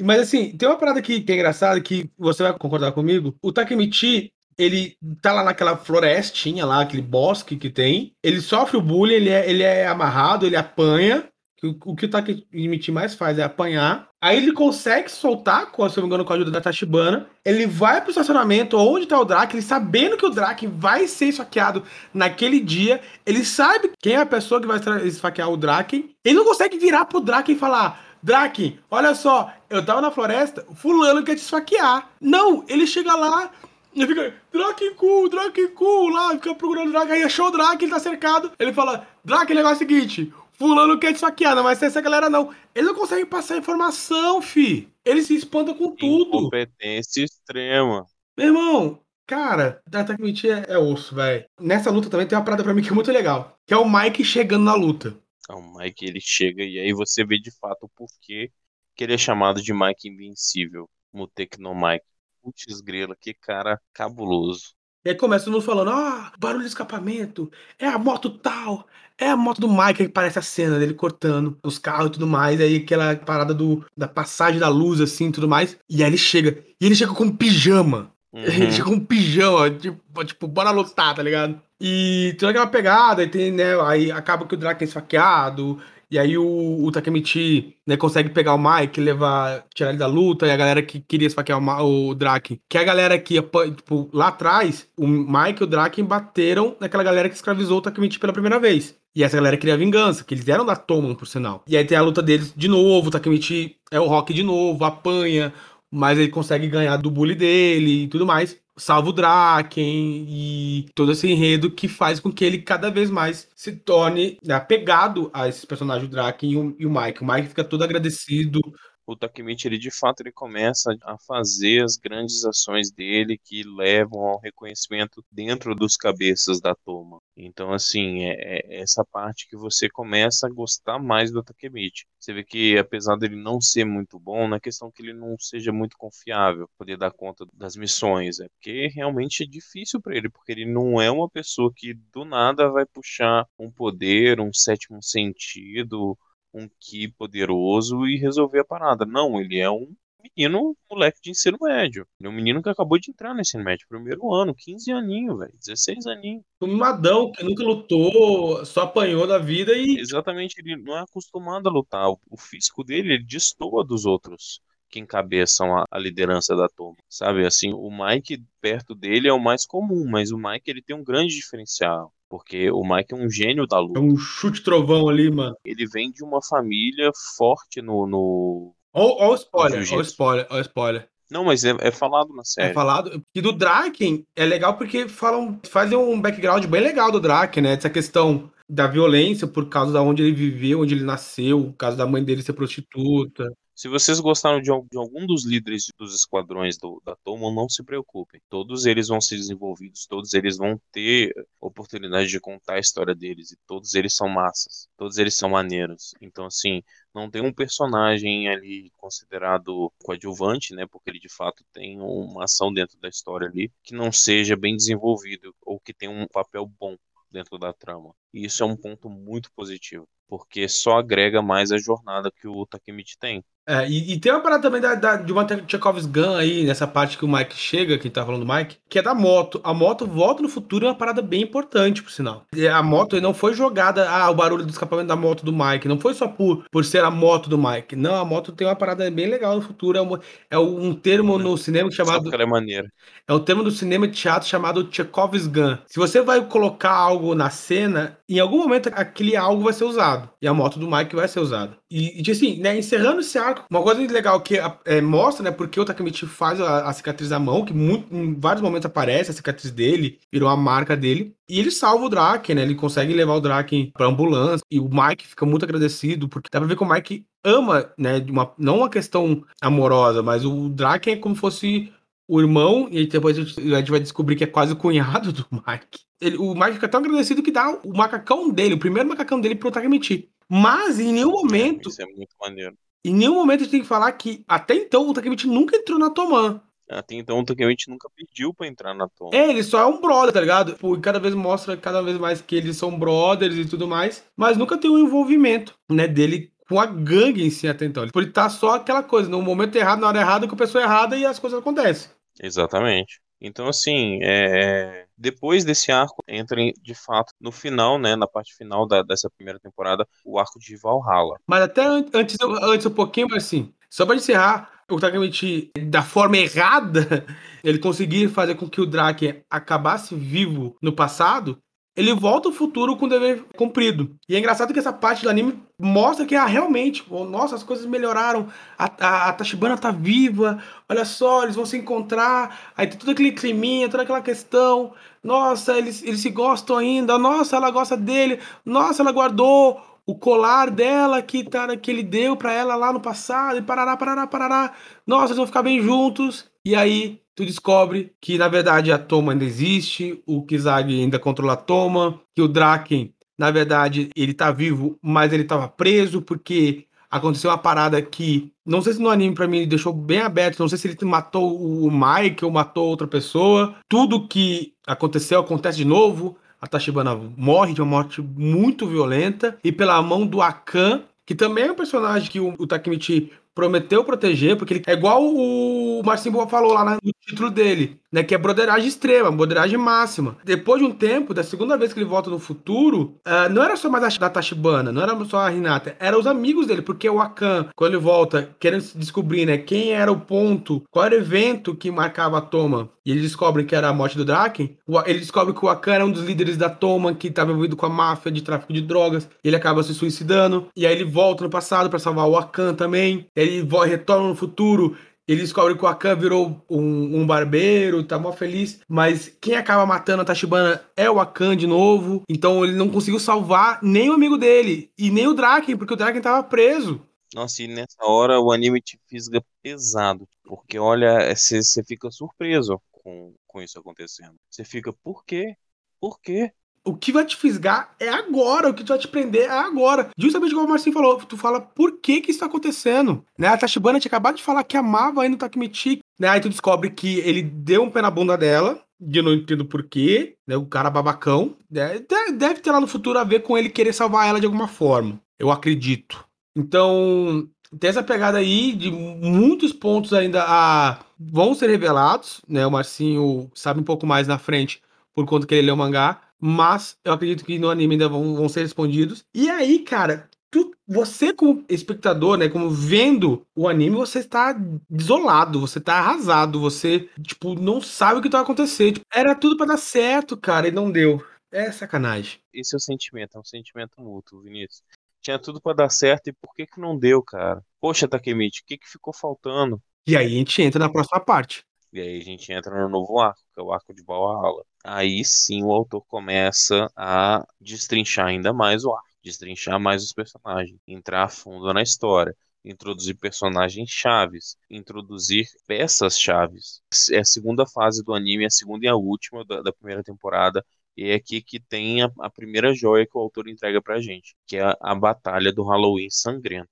Mas assim, tem uma parada aqui que é engraçada, que você vai concordar comigo. O Takemichi, ele tá lá naquela florestinha lá, aquele bosque que tem. Ele sofre o bullying, ele é, ele é amarrado, ele apanha. O, que o Takemichi mais faz é apanhar. Aí ele consegue soltar, se eu não me engano, com a ajuda da Tachibana. Ele vai pro estacionamento onde tá o Drake, ele sabendo que o Drake vai ser esfaqueado naquele dia. Ele sabe quem é a pessoa que vai esfaquear o Drake. Ele não consegue virar pro Drake e falar: Drake, olha só, eu tava na floresta, fulano quer te esfaquear. Não, ele chega lá, e fica, Drake cool, Drake cool, lá, fica procurando o Drake, aí achou o Drake, ele tá cercado. Ele fala, Drake, o negócio é o seguinte, fulano quer te não vai ser essa galera não. Ele não consegue passar informação, fi. Ele se espanta com tudo. Incompetência extrema. Meu irmão, cara, Takemichi é, é osso, velho. Nessa luta também tem uma parada pra mim que é muito legal, que é o Mike chegando na luta. Então, o Mike, ele chega e aí você vê de fato o porquê que ele é chamado de Mike Invencível, no Tecno Mike. Putz grila, que cara cabuloso. E aí começa todo mundo falando, ah, barulho de escapamento, é a moto tal, é a moto do Mike que parece a cena dele cortando os carros e tudo mais. Aí aquela parada do, da passagem da luz, assim, tudo mais. E aí ele chega. E ele chega com pijama. Uhum. Ele chega com pijama, tipo, tipo, bora lutar, tá ligado? E toda aquela pegada, e tem, né? Aí acaba que o Drake é esfaqueado. E aí o, o Takemichi né, consegue pegar o Mike, levar, tirar ele da luta, e a galera que queria esfaquear o, o Drake, que a galera que, tipo, lá atrás, o Mike e o Drake bateram naquela galera que escravizou o Takemichi pela primeira vez. E essa galera queria vingança, que eles eram da Toman, por sinal. E aí tem a luta deles de novo, o Takemichi é o Rock de novo, apanha, mas ele consegue ganhar do bully dele e tudo mais salva o Draken e todo esse enredo que faz com que ele cada vez mais se torne né, apegado a esses personagens, o Draken e o, e o Mike. O Mike fica todo agradecido o Takemichi ele de fato ele começa a fazer as grandes ações dele que levam ao reconhecimento dentro dos cabeças da Toma. Então assim é, é, essa parte que você começa a gostar mais do Takemichi. Você vê que apesar dele não ser muito bom, na questão que ele não seja muito confiável, poder dar conta das missões, é porque realmente é difícil para ele, porque ele não é uma pessoa que do nada vai puxar um poder, um sétimo sentido um ki poderoso e resolver a parada. Não, ele é um menino, moleque de ensino médio. Ele é um menino que acabou de entrar no ensino médio, primeiro ano, 15 aninhos, velho, 16 aninhos. Um madão que nunca lutou, só apanhou da vida e. Exatamente, ele não é acostumado a lutar. O físico dele, ele destoa dos outros que encabeçam a, a, liderança da turma, sabe? Assim, o Mike perto dele é o mais comum, mas o Mike ele tem um grande diferencial. Porque o Mike é um gênio da luta. É um chute trovão ali, mano. Ele vem de uma família forte no. no... Ó, o spoiler, ó o spoiler, ó o spoiler. Não, mas é, é, falado na série. É falado. E do Draken é legal porque falam, fazem um background bem legal do Draken, né? Essa questão da violência por causa da onde ele viveu, onde ele nasceu, por causa da mãe dele ser prostituta. Se vocês gostaram de, de algum dos líderes dos esquadrões do, da Tomo, não se preocupem. Todos eles vão ser desenvolvidos, todos eles vão ter oportunidade de contar a história deles, e todos eles são massas, todos eles são maneiros. Então, assim, não tem um personagem ali considerado coadjuvante, né? Porque ele de fato tem uma ação dentro da história ali que não seja bem desenvolvido ou que tenha um papel bom dentro da trama. E isso é um ponto muito positivo, porque só agrega mais a jornada que o Takemichi tem. É, e, e, tem uma parada também da, da, de uma Chekhov's Gun aí, nessa parte que o Mike chega, que tá falando do Mike, que é da moto. A moto volta no futuro é uma parada bem importante, por sinal. E a moto não foi jogada, ah, o barulho do escapamento da moto do Mike. Não foi só por, por ser a moto do Mike. Não, a moto tem uma parada bem legal no futuro. É, uma, é um termo no cinema chamado. É maneira. É um termo do cinema e teatro chamado Chekhov's Gun. Se você vai colocar algo na cena, em algum momento aquele algo vai ser usado. E a moto do Mike vai ser usada. E, e assim, né, encerrando esse arco, uma coisa legal que é, mostra, né, porque o Takemichi faz a, a, cicatriz da mão, que muito, em vários momentos aparece a cicatriz dele, virou a marca dele. E ele salva o Draken, né? Ele consegue levar o Draken pra ambulância. E o Mike fica muito agradecido, porque dá pra ver que o Mike ama, né? Uma, não uma questão amorosa, mas o Draken é como se fosse o irmão, e depois a gente vai descobrir que é quase o cunhado do Mike. Ele, o Mike fica tão agradecido que dá o macacão dele, o primeiro macacão dele pro Takemichi. Mas em nenhum momento. Isso é muito maneiro. Em nenhum momento a gente tem que falar que até então o Takemichi nunca entrou na Toman. Até então o Takemichi nunca pediu pra entrar na Toman. É, ele só é um brother, tá ligado? e cada vez mostra cada vez mais que eles são brothers e tudo mais. Mas nunca tem um envolvimento, né, dele com a gangue em si até então. Ele tá só aquela coisa, no momento errado, na hora errada, com a pessoa errada e as coisas acontecem. Exatamente. Então, assim, é... depois desse arco, entra de fato no final, né, na parte final da, dessa primeira temporada, o arco de Valhalla. Mas até antes, antes um pouquinho, mas assim, só para encerrar, o Takemichi, da forma errada, ele conseguir fazer com que o Drake acabasse vivo no passado, ele volta ao futuro com o dever cumprido. E é engraçado que essa parte do anime mostra que ah, realmente, nossa, as coisas melhoraram. A, a, a, Tachibana tá viva, olha só, eles vão se encontrar. Aí tem todo aquele climinha, toda aquela questão. Nossa, eles, eles se gostam ainda. Nossa, ela gosta dele. Nossa, ela guardou o colar dela que, tá, que ele deu para ela lá no passado. E parará, parará, parará. Nossa, eles vão ficar bem juntos. E aí tu descobre que na verdade a Toma ainda existe, o Kizag ainda controla a Toma, que o Draken, na verdade, ele tá vivo, mas ele estava preso porque aconteceu uma parada que, não sei se no anime pra mim deixou bem aberto, não sei se ele matou o Mike ou matou outra pessoa. Tudo que aconteceu acontece de novo. A Tachibana morre de uma morte muito violenta e pela mão do Akan, que também é um personagem que o, o Takemichi prometeu proteger, porque ele é igual o Marcinho Boa falou lá no título dele, né? Que é broderagem extrema, broderagem máxima. Depois de um tempo, da segunda vez que ele volta no futuro, uh, não era só mais a da Tachibana, não era só a Hinata, eram os amigos dele, porque o Akan, quando ele volta, querendo descobrir, né, quem era o ponto, qual era o evento que marcava a Toma, e eles descobrem que era a morte do Draken, ele descobre que o Akan era um dos líderes da Toma, que estava envolvido com a máfia de tráfico de drogas, ele acaba se suicidando, e aí ele volta no passado para salvar o Akan também, e aí ele retorna no futuro, ele descobre que o Akan virou um, um, barbeiro, tá mó feliz. Mas quem acaba matando a Tachibana é o Akan de novo. Então ele não conseguiu salvar nem o amigo dele. E nem o Draken, porque o Draken tava preso. Nossa, e nessa hora o anime te fisga pesado. Porque olha, você fica surpreso com, com isso acontecendo. Você fica, por quê? Por quê? O que vai te fisgar é agora, o que vai te prender é agora. Justamente como o Marcinho falou, tu fala por que que isso tá acontecendo, né? A Tachibana tinha acabado de falar que amava ainda o Takemichi, né? Aí tu descobre que ele deu um pé na bunda dela, e eu não entendo porquê, né? O cara babacão. Né? Deve ter lá no futuro a ver com ele querer salvar ela de alguma forma. Eu acredito. Então, tem essa pegada aí de muitos pontos ainda a... vão ser revelados, né? O Marcinho sabe um pouco mais na frente por conta que ele leu o mangá mas eu acredito que no anime ainda vão, vão ser respondidos. E aí, cara, tu, você como espectador, né, como vendo o anime, você está desolado, você está arrasado, você, tipo, não sabe o que vai acontecer. Tipo, era tudo para dar certo, cara, e não deu. É sacanagem. Esse é o sentimento, é um sentimento mútuo, Vinícius. Tinha tudo para dar certo e por que que não deu, cara? Poxa, Takemichi, o que que ficou faltando? E aí a gente entra na próxima parte. E aí a gente entra no novo arco, que é o arco de Valhalla. Aí sim o autor começa a destrinchar ainda mais o arco, destrinchar mais os personagens, entrar a fundo na história, introduzir personagens chaves, introduzir peças chaves. É a segunda fase do anime, a segunda e a última da, da primeira temporada. E é aqui que tem a, a, primeira joia que o autor entrega pra gente, que é a, a batalha do Halloween sangrento.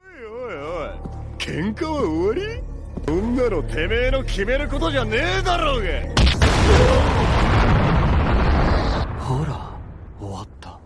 Oi, oi, oi. そんなのてめえの決めることじゃねえだろうがほら終わった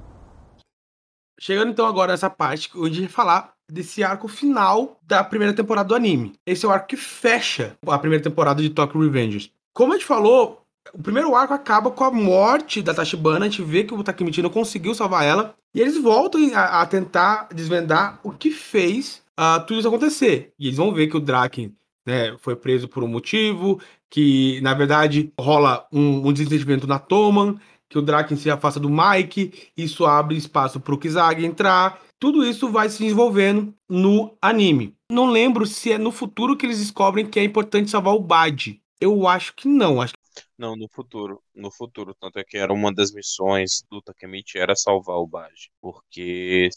Chegando então agora nessa parte onde a gente vai falar desse arco final da primeira temporada do anime. Esse é o arco que fecha a primeira temporada de Tokyo Revengers. Como a gente falou, o primeiro arco acaba com a morte da Tachibana, a gente vê que o Takemichi não conseguiu salvar ela, e eles voltam a, a tentar desvendar o que fez uh, tudo isso acontecer. E eles vão ver que o Draken né, foi preso por um motivo, que na verdade rola um, um desentendimento na Toman, que o Draken se afasta do Mike, isso abre espaço para o Kizag entrar. Tudo isso vai se desenvolvendo no anime. Não lembro se é no futuro que eles descobrem que é importante salvar o Bad. Eu acho que não. Acho não, no futuro. No futuro. Tanto é que era uma das missões do Takemichi era salvar o Bad. Porque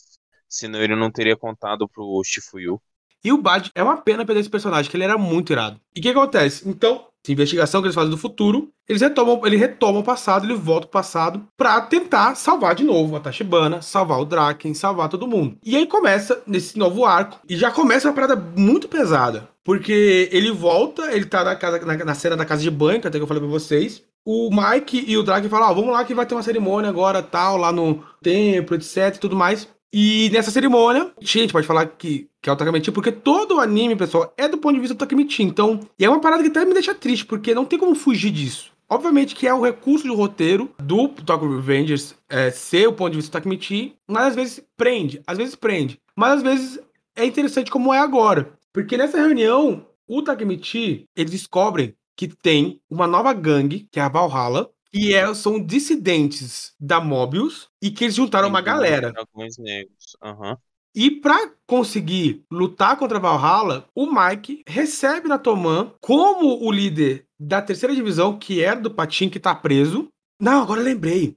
senão ele não teria contado pro Shifuyu e o Bad é uma pena perder esse personagem, que ele era muito irado. E o que acontece? Então, essa investigação que eles fazem do futuro, eles retomam, ele retoma o passado, ele volta pro passado para tentar salvar de novo a Tachibana, salvar o Draken, salvar todo mundo. E aí começa nesse novo arco e já começa uma parada muito pesada, porque ele volta, ele tá na, casa, na, na cena da casa de banho, que até que eu falei pra vocês, o Mike e o Draken falam, ah, vamos lá que vai ter uma cerimônia agora, tal, lá no templo, etc tudo mais. E nessa cerimônia, a gente pode falar que, que é o Takamichi, porque todo o anime, pessoal, é do ponto de vista do Takamichi. Então, e é uma parada que até me deixa triste, porque não tem como fugir disso. Obviamente que é o recurso de roteiro do Tokyo Revengers é, ser o ponto de vista do Takamichi, mas às vezes prende, às vezes prende. Mas às vezes é interessante como é agora. Porque nessa reunião, o Takemichi, eles descobrem que tem uma nova gangue, que é a Valhalla, e é, são dissidentes da Mobius e que eles juntaram uma galera. Dragões negros. Uhum. E para conseguir lutar contra a Valhalla, o Mike recebe na Toman como o líder da terceira divisão, que era do Patin, que tá preso. Não, agora lembrei.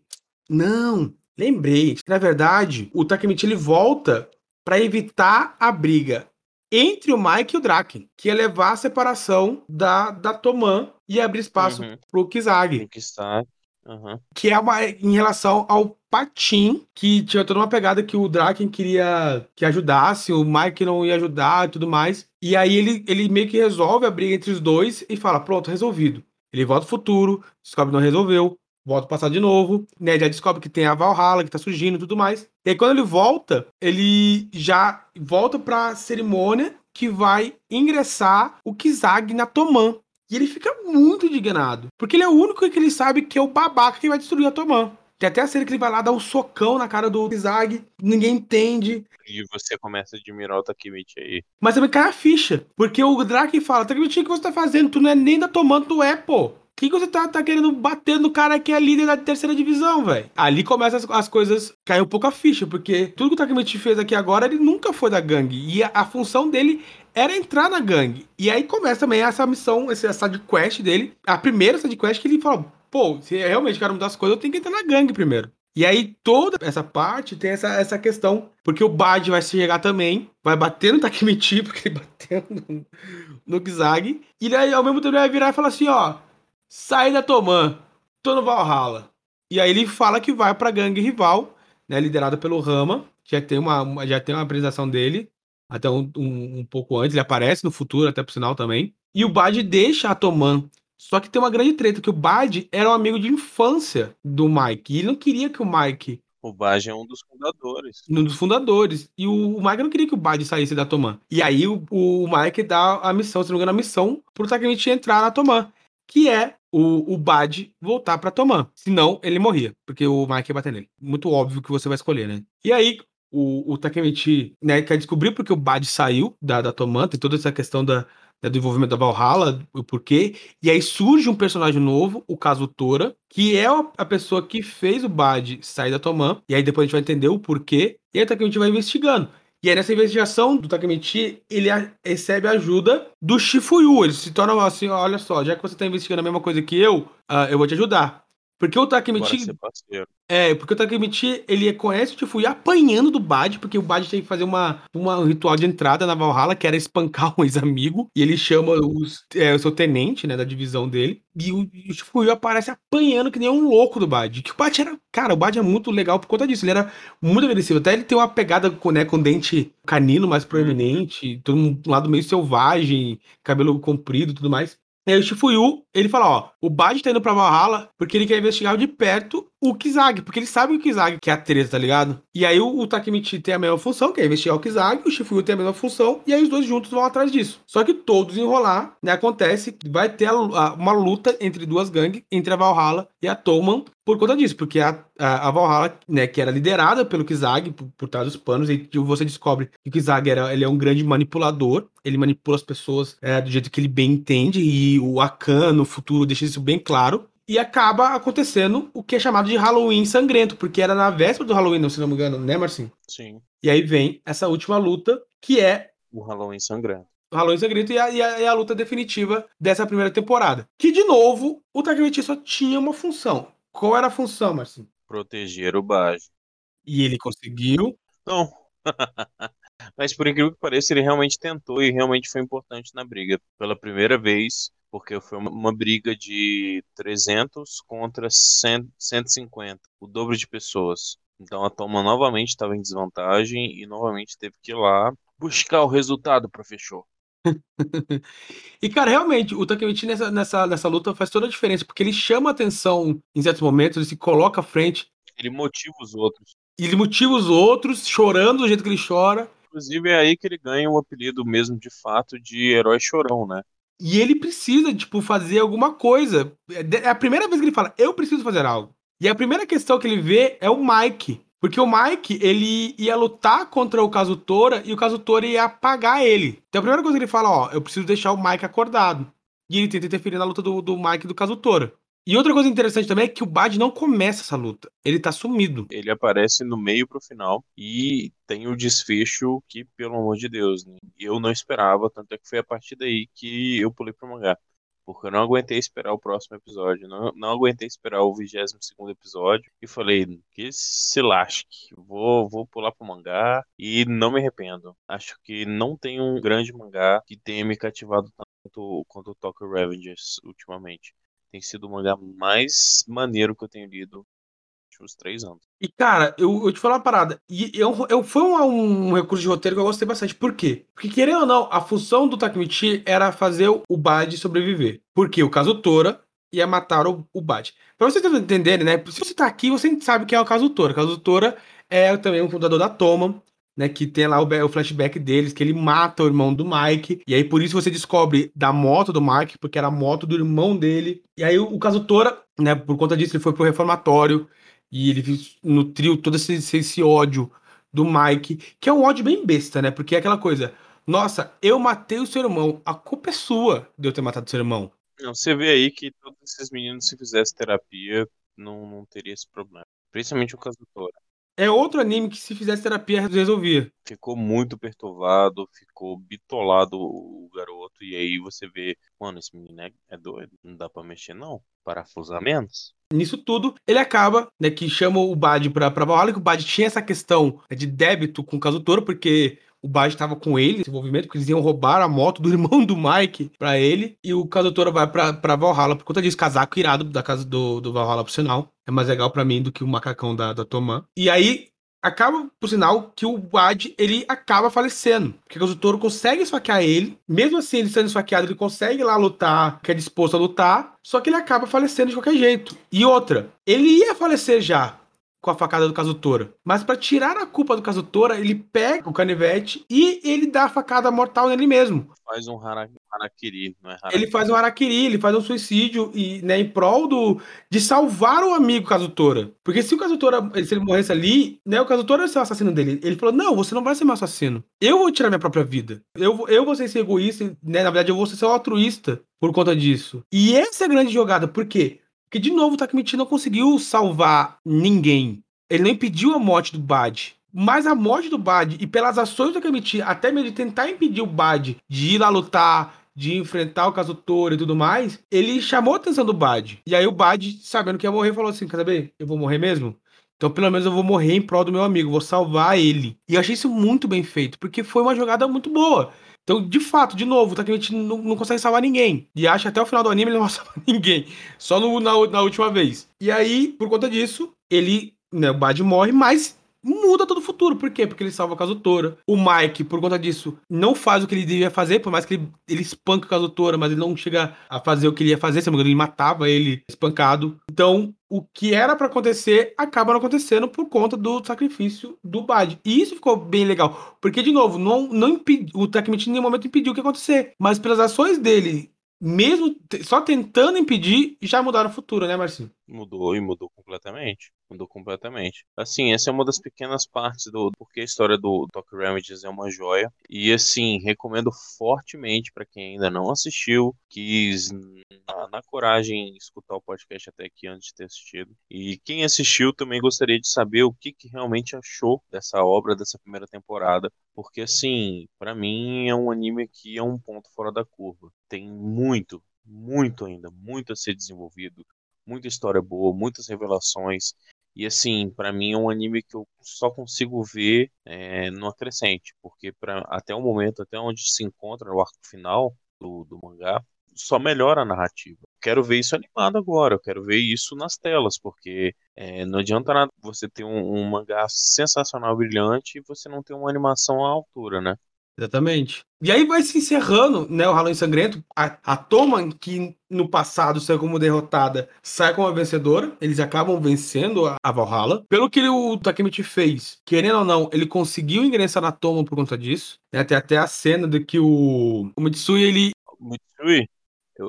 Não, lembrei. Na verdade, o Takemichi ele volta para evitar a briga entre o Mike e o Draken, que ia levar a separação da, da Toman e abrir espaço uhum. pro Kizag. Kizag. Uhum. Que é uma, em relação ao patim, que tinha toda uma pegada que o Draken queria que ajudasse, o Mike não ia ajudar e tudo mais. E aí ele, ele meio que resolve a briga entre os dois e fala: pronto, resolvido. Ele volta ao futuro, descobre que não resolveu, volta ao passado de novo, né? Já descobre que tem a Valhalla, que tá surgindo e tudo mais. E aí quando ele volta, ele já volta pra cerimônia que vai ingressar o Kizag na Toman. E ele fica muito indignado. Porque ele é o único que ele sabe que é o babaca que vai destruir a Toman. Tem até a cena que ele vai lá dar um socão na cara do Kizag, ninguém entende. E você começa a admirar o Takemichi aí. Mas também cai a ficha. Porque o Drake fala: Takemichi, o que você tá fazendo? Tu não é nem da Toman, tu é, pô. Que, que você tá, tá querendo bater no cara que é líder da terceira divisão, velho? Ali começam as, as, coisas cair um pouco a ficha, porque tudo que o Takemichi fez aqui agora, ele nunca foi da gangue. E a, a função dele era entrar na gangue. E aí começa também essa missão, essa side quest dele. A primeira side quest que ele fala: pô, se eu realmente quero mudar as coisas, eu tenho que entrar na gangue primeiro. E aí toda essa parte tem essa, essa questão, porque o Bad vai chegar também, vai bater no Takemichi, porque ele bateu no, no Kizag, e aí ao mesmo tempo ele vai virar e falar assim, ó, sai da Toman, tô no Valhalla. E aí ele fala que vai pra gangue rival, né, liderada pelo Rama, já tem uma, já tem uma apresentação dele, até um, um, um, pouco antes, ele aparece no futuro, até por sinal também. E o Bad deixa a Toman. Só que tem uma grande treta, que o Bad era um amigo de infância do Mike. E ele não queria que o Mike. O Bad é um dos fundadores. Um dos fundadores. E o, o Mike não queria que o Bad saísse da Toman. E aí o, o Mike dá a missão, se não me engano, a missão pro Takemichi entrar na Toman. Que é o, o Bad voltar pra Toman. Senão, ele morria. Porque o Mike ia bater nele. Muito óbvio que você vai escolher, né? E aí, o, o Takemichi né, quer descobrir porque o Bad saiu da, da Tomanta e toda essa questão da, né, do envolvimento da Valhalla, o porquê. E aí surge um personagem novo, o caso Tora, que é a pessoa que fez o Bad sair da Toman. E aí depois a gente vai entender o porquê. E aí o Takemichi vai investigando. E aí nessa investigação do Takemichi, ele recebe ajuda do Shifuyu. Ele se torna assim, olha só, já que você está investigando a mesma coisa que eu, uh, eu vou te ajudar. Porque o Takemichi. É, porque o Takemichi, ele conhece o Chifuya apanhando do Bad, porque o Bad tem que fazer uma, uma, um ritual de entrada na Valhalla, que era espancar um ex-amigo, e ele chama os, é, o seu tenente, né, da divisão dele, e o, o Chifuya aparece apanhando que nem um louco do Bad. Que o Bad era. Cara, o Bad é muito legal por conta disso, ele era muito agressivo. Até ele tem uma pegada com, né, com dente canino mais proeminente, todo um lado meio selvagem, cabelo comprido e tudo mais. Aí o Shifuyu, ele fala, ó, o Bad tá indo pra Valhalla porque ele quer investigar de perto o Kizag, porque ele sabe o Kizag que é a treta, tá ligado? E aí o, o Takemichi tem a mesma função, que é investigar o Kizag, o Shifuyu tem a mesma função, e aí os dois juntos vão atrás disso. Só que todos enrolar, né, acontece, vai ter a, a, uma luta entre duas gangues, entre a Valhalla e a Toman, por conta disso, porque a, a, a Valhalla, né, que era liderada pelo Kizag, por, por trás dos panos, e você descobre que o Kizag era, ele é um grande manipulador, ele manipula as pessoas é, do jeito que ele bem entende, e o Akan, no futuro, deixa isso bem claro. E acaba acontecendo o que é chamado de Halloween sangrento, porque era na véspera do Halloween, se não me engano, né, Marcinho? Sim. E aí vem essa última luta, que é. O Halloween sangrento. O Halloween sangrento e a, e, a, e a, luta definitiva dessa primeira temporada. Que, de novo, o Takemichi só tinha uma função. Qual era a função, Marcinho? Proteger o Baji. E ele conseguiu? Não. Mas por incrível que pareça, ele realmente tentou e realmente foi importante na briga. Pela primeira vez, porque foi uma, uma briga de 300 contra 100, 150, o dobro de pessoas. Então a Toma novamente estava em desvantagem e novamente teve que ir lá buscar o resultado, professor. e, cara, realmente, o Takemichi nessa, nessa, nessa luta faz toda a diferença, porque ele chama atenção em certos momentos, ele se coloca à frente. Ele motiva os outros. Ele motiva os outros, chorando do jeito que ele chora. Inclusive é aí que ele ganha o apelido mesmo, de fato, de herói chorão, né? E ele precisa, tipo, fazer alguma coisa. É, é a primeira vez que ele fala, eu preciso fazer algo. E a primeira questão que ele vê é o Mike. Porque o Mike, ele ia lutar contra o Kazutora e o Kazutora ia apagar ele. Então a primeira coisa que ele fala, ó, eu preciso deixar o Mike acordado. E ele tenta interferir na luta do, do Mike e do Kazutora. E outra coisa interessante também é que o Bad não começa essa luta. Ele tá sumido. Ele aparece no meio pro final e tem o desfecho que, pelo amor de Deus, né? eu não esperava, tanto é que foi a partir daí que eu pulei pro mangá. Porque eu não aguentei esperar o próximo episódio, não, não aguentei esperar o 22 episódio e falei, que se lasque, vou, vou pular pro mangá e não me arrependo. Acho que não tem um grande mangá que tenha me cativado tanto quanto o Tokyo Revengers ultimamente tem sido o mangá mais maneiro que eu tenho lido últimos três anos. E, cara, eu, eu te falar uma parada. E eu, eu, foi um, um recurso de roteiro que eu gostei bastante. Por quê? Porque, querendo ou não, a função do Takemichi era fazer o Bad sobreviver. Porque o caso Tora ia matar o, o Bad. Pra vocês entenderem, né? Se você tá aqui, você sabe que é o caso Tora. O caso Tora é também um fundador da Toma né, que tem lá o, o, flashback deles, que ele mata o irmão do Mike, e aí por isso você descobre da moto do Mike, porque era a moto do irmão dele. E aí o, o caso Tora, né, por conta disso, ele foi pro reformatório e ele nutriu todo esse, esse ódio do Mike, que é um ódio bem besta, né? Porque é aquela coisa, nossa, eu matei o seu irmão, a culpa é sua de eu ter matado o seu irmão. Não, você vê aí que todos esses meninos, se fizessem terapia, não, não teria esse problema. Principalmente o caso Tora. É outro anime que se fizesse terapia resolvia. Ficou muito perturbado, ficou bitolado o garoto, e aí você vê, mano, esse menino é, é doido, não dá pra mexer não, parafusar menos. Nisso tudo, ele acaba, né, que chama o Bad pra, pra Valhalla, que o Bad tinha essa questão né, de débito com o Kazutora, porque o Bad estava com ele, esse envolvimento, porque eles iam roubar a moto do irmão do Mike pra ele, e o Kazutora vai pra, pra Valhalla por conta disso, casaco irado da casa do, do Valhalla, por sinal é mais legal para mim do que o macacão da, da Tomã. E aí, acaba, por sinal, que o Wad, ele acaba falecendo. Porque o Toro consegue esfaquear ele. Mesmo assim, ele sendo esfaqueado, ele consegue lá lutar, que é disposto a lutar. Só que ele acaba falecendo de qualquer jeito. E outra, ele ia falecer já com a facada do Kazutora. Mas para tirar a culpa do Kazutora, ele pega o canivete e ele dá a facada mortal nele mesmo. Faz um harakiri, não é harakiri. Ele faz um harakiri, ele faz um suicídio e, né, em prol do, de salvar o amigo Kazutora. Porque se o Kazutora, se ele morresse ali, né, o Kazutora ia ser o assassino dele. Ele falou, não, você não vai ser meu assassino. Eu vou tirar minha própria vida. Eu, eu vou ser esse egoísta, né, na verdade eu vou ser altruísta por conta disso. E essa é a grande jogada, por Porque, de novo, o Takemichi não conseguiu salvar ninguém. Ele não impediu a morte do Bad. Mas a morte do Bad, e pelas ações do Takemichi, até mesmo de tentar impedir o Bad de ir lá lutar, de enfrentar o Kazutora e tudo mais, ele chamou a atenção do Bad. E aí o Bad, sabendo que ia morrer, falou assim: quer saber? Eu vou morrer mesmo? Então, pelo menos eu vou morrer em prol do meu amigo, vou salvar ele. E eu achei isso muito bem feito, porque foi uma jogada muito boa. Então, de fato, de novo, o Takemichi não, não consegue salvar ninguém. E acha até o final do anime ele não vai salvar ninguém. Só no, na, na última vez. E aí, por conta disso, ele, né, o Bad morre, mas muda todo o futuro. Por quê? Porque ele salva o Kazutora. O Mike, por conta disso, não faz o que ele devia fazer, por mais que ele, ele espanca o Kazutora, mas ele não chega a fazer o que ele ia fazer, se não ele matava ele espancado. Então, o que era para acontecer acaba não acontecendo por conta do sacrifício do Bad. E isso ficou bem legal, porque de novo, não não impediu, o Takemichi em nenhum momento impediu o que acontecer, mas pelas ações dele mesmo só tentando impedir, já mudaram o futuro, né, Marcinho? Mudou e mudou completamente. Mudou completamente. Assim, essa é uma das pequenas partes do porque a história do Doc Remedies é uma joia. E assim, recomendo fortemente para quem ainda não assistiu, quis na, na, coragem escutar o podcast até aqui antes de ter assistido. E quem assistiu também gostaria de saber o que, que realmente achou dessa obra, dessa primeira temporada. Porque assim, para mim é um anime que é um ponto fora da curva. Tem muito, muito ainda, muito a ser desenvolvido, muita história boa, muitas revelações. E assim, para mim é um anime que eu só consigo ver é, no acrescente, porque pra, até o momento, até onde se encontra no arco final do, do mangá, só melhora a narrativa. Quero ver isso animado agora, eu quero ver isso nas telas, porque é, não adianta nada você ter um, um mangá sensacional, brilhante, e você não ter uma animação à altura, né? Exatamente. E aí vai se encerrando, né, o Halloween Sangrento. A, a Toma, que no passado saiu como derrotada, sai como a vencedora. Eles acabam vencendo a, a Valhalla. Pelo que ele, o Takemichi fez, querendo ou não, ele conseguiu ingressar na Toma por conta disso. Né, até, até a cena de que o, o Mitsui, ele... Mitsui?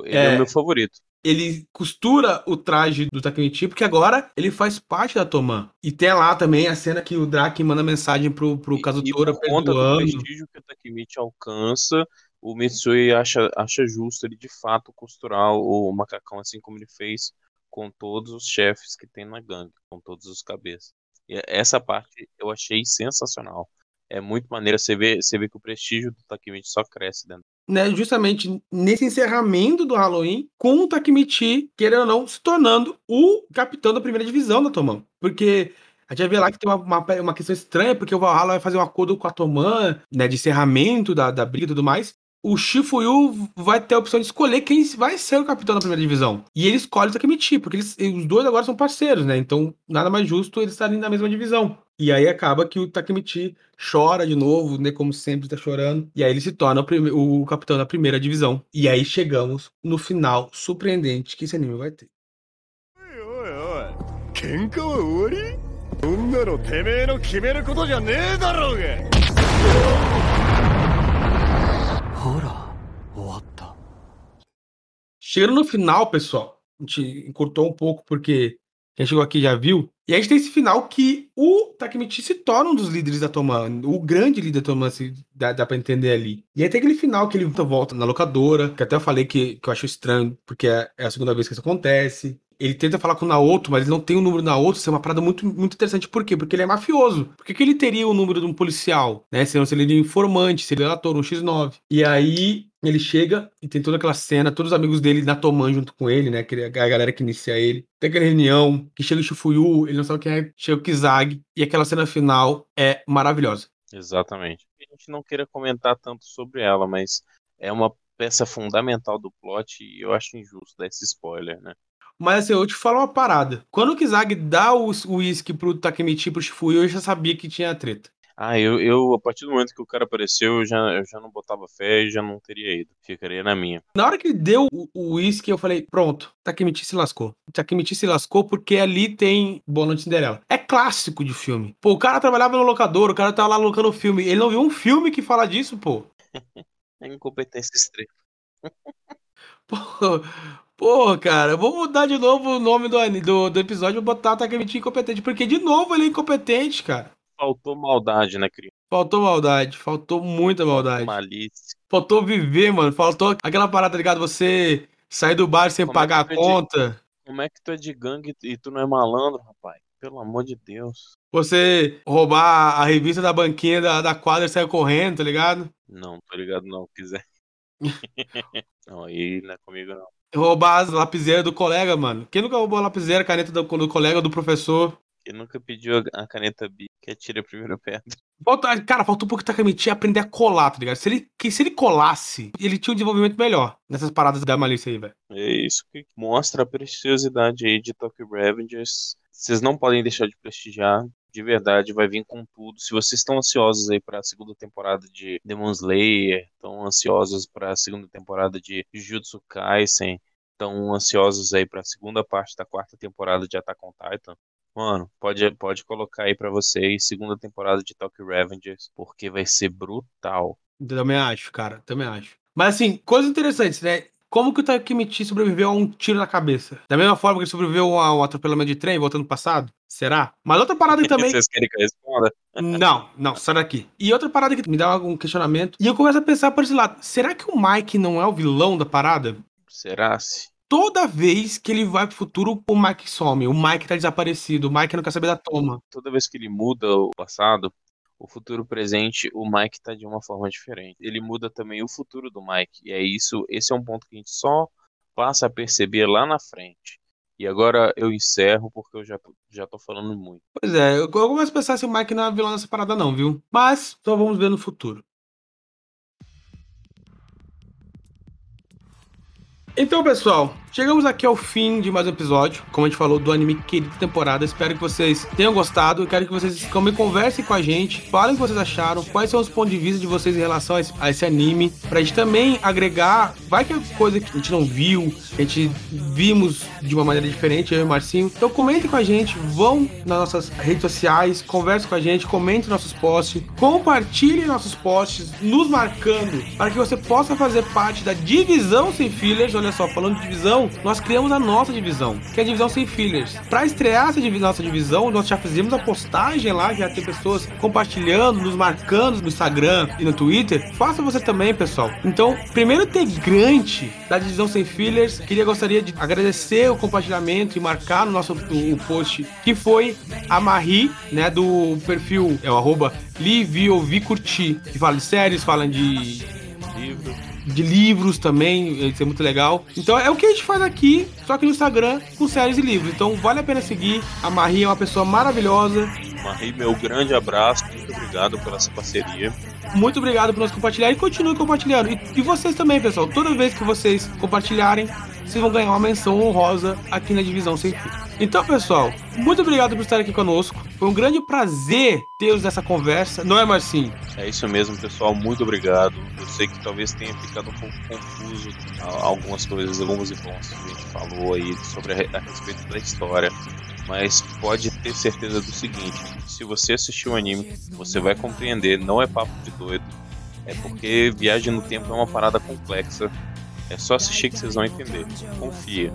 ele é, é o meu favorito ele costura o traje do Takemichi, porque agora ele faz parte da Toman. E tem lá também a cena que o Drake manda mensagem pro, pro Kazutora por conta do prestígio que o Takemichi alcança, o Mitsui acha, acha justo ele de fato costurar o, macacão assim como ele fez com todos os chefes que tem na gangue, com todos os cabeças. E essa parte eu achei sensacional. É muito maneiro você ver, você vê que o prestígio do Takemichi só cresce dentro né, justamente nesse encerramento do Halloween, com o Takemichi, querendo ou não, se tornando o capitão da primeira divisão da Toman. Porque a gente vai ver lá que tem uma, uma, uma, questão estranha, porque o Valhalla vai fazer um acordo com a Toman, né, de encerramento da, da briga e tudo mais. o Shifuyu vai ter a opção de escolher quem vai ser o capitão da primeira divisão. E ele escolhe o Takemichi, porque eles, os dois agora são parceiros, né? Então, nada mais justo eles estarem na mesma divisão. E aí acaba que o Takemichi chora de novo, né? Como sempre, está chorando. E aí ele se torna o, o, capitão da primeira divisão. E aí chegamos no final surpreendente que esse anime vai ter. Chegando no final, pessoal, a gente encurtou um pouco porque quem chegou aqui já viu, e a gente tem esse final que o Takemichi se torna um dos líderes da Toman, o grande líder da Toman, se dá, dá pra entender ali. E aí tem aquele final que ele volta na locadora, que até eu falei que, que eu acho estranho, porque é, é a segunda vez que isso acontece ele tenta falar com o Naoto, mas ele não tem o número do Naoto, isso é uma parada muito, muito interessante. Por quê? Porque ele é mafioso. Por que, que ele teria o número de um policial? Né? Se não seria um informante, seria um ator, um X9. E aí ele chega e tem toda aquela cena, todos os amigos dele na Toman junto com ele, né? A galera que inicia ele. Tem aquela reunião que chega o Shifuyu, ele não sabe quem é, chega o Kizag, e aquela cena final é maravilhosa. Exatamente. A gente não queira comentar tanto sobre ela, mas é uma peça fundamental do plot e eu acho injusto dar esse spoiler, né? Mas assim, eu te falo uma parada. Quando o Kizag dá o uísque pro Takemichi pro Shifuyu, eu já sabia que tinha treta. Ah, eu, eu, a partir do momento que o cara apareceu, eu já, eu já não botava fé e já não teria ido. Ficaria na minha. Na hora que ele deu o uísque, eu falei, pronto, Takemichi se lascou. Takemichi se lascou porque ali tem Boa Noite Cinderela. É clássico de filme. Pô, o cara trabalhava no locador, o cara tava lá alocando filme. Ele não viu um filme que fala disso, pô. é incompetência extrema. pô, Pô, cara, vou mudar de novo o nome do, do, do episódio e botar Takemichi incompetente, porque de novo ele é incompetente, cara. Faltou maldade, né, criança? Faltou maldade, faltou muita maldade. Malícia. Faltou viver, mano. Faltou aquela parada, tá ligado? Você sair do bar sem Como é pagar é a conta. De... Como é que tu é de gangue e tu não é malandro, rapaz? Pelo amor de Deus. Você roubar a revista da banquinha da, da quadra e sair correndo, tá ligado? Não, tô ligado não, quiser. não, aí não é comigo não. Roubar as lapiseiras do colega, mano. Quem nunca roubou a lapiseira, a caneta do, do colega, do professor? Quem nunca pediu a caneta B que atira a primeira pedra? Falta, cara, faltou um pouco de Takamichi aprender a colar, tá ligado? Se ele, que, se ele colasse, ele tinha um desenvolvimento melhor nessas paradas da malícia aí, velho. É isso que mostra a preciosidade aí de Tokyo Revengers. Vocês não podem deixar de prestigiar de verdade, vai vir com tudo. Se vocês estão ansiosos aí para a segunda temporada de Demon Slayer, estão ansiosos para a segunda temporada de Jujutsu Kaisen, estão ansiosos aí para a segunda parte da quarta temporada de Attack on Titan, mano, pode, pode colocar aí para vocês segunda temporada de Tokyo Revengers, porque vai ser brutal. Também acho, cara, também acho. Mas assim, coisas interessantes, né? Como que o Takemichi sobreviveu a um tiro na cabeça? Da mesma forma que ele sobreviveu a um atropelamento de trem, voltando no passado? Será? Mas outra parada que também. Vocês querem que eu responda? Não, não, sai daqui. E outra parada que me dá um questionamento. E eu começo a pensar por esse lado: será que o Mike não é o vilão da parada? Será se? Toda vez que ele vai pro futuro, o Mike some. O Mike tá desaparecido. O Mike não quer saber da toma. Toda vez que ele muda o passado, o futuro presente, o Mike tá de uma forma diferente. Ele muda também o futuro do Mike. E é isso, esse é um ponto que a gente só passa a perceber lá na frente. E agora eu encerro porque eu já, já tô falando muito. Pois é, eu começo a pensar se o Mike não é vilão nessa parada, não, viu? Mas só vamos ver no futuro. Então, pessoal, chegamos aqui ao fim de mais um episódio. Como a gente falou, do anime Querida Temporada. Espero que vocês tenham gostado. Eu quero que vocês também conversem com a gente. Falem o que vocês acharam. Quais são os pontos de vista de vocês em relação a esse, a esse anime. Pra gente também agregar. Vai que é coisa que a gente não viu. A gente vimos de uma maneira diferente, eu e o Marcinho. Então comentem com a gente. Vão nas nossas redes sociais. Conversem com a gente. Comentem nossos posts. Compartilhem nossos posts. Nos marcando. Para que você possa fazer parte da divisão sem fillers. Olha só, falando de divisão, nós criamos a nossa divisão, que é a divisão sem fillers. Para estrear essa divisão, nossa divisão, nós já fizemos a postagem lá, já tem pessoas compartilhando, nos marcando no Instagram e no Twitter. Faça você também, pessoal. Então, primeiro integrante da divisão sem fillers, queria gostaria de agradecer o compartilhamento e marcar no nosso o post, que foi a Marie, né, do perfil, é o arroba Curtir, que fala de séries, fala de livro de livros também, isso é muito legal. Então é o que a gente faz aqui, só que no Instagram, com séries e livros. Então vale a pena seguir. A Marie é uma pessoa maravilhosa. Marie, meu grande abraço. Muito obrigado pela essa parceria. Muito obrigado por nos compartilhar e continue compartilhando. E, e vocês também, pessoal. Toda vez que vocês compartilharem, vocês vão ganhar uma menção honrosa aqui na Divisão Sem Fio. Então, pessoal, muito obrigado por estar aqui conosco. Foi um grande prazer ter-os nessa conversa, não é, Marcinho? É isso mesmo, pessoal. Muito obrigado. Eu sei que talvez tenha ficado um pouco confuso algumas coisas, algumas informações que a gente falou aí sobre a, a respeito da história. Mas pode ter certeza do seguinte: se você assistiu o anime, você vai compreender. Não é papo de doido. É porque viagem no tempo é uma parada complexa é só assistir que vocês vão entender. Confia.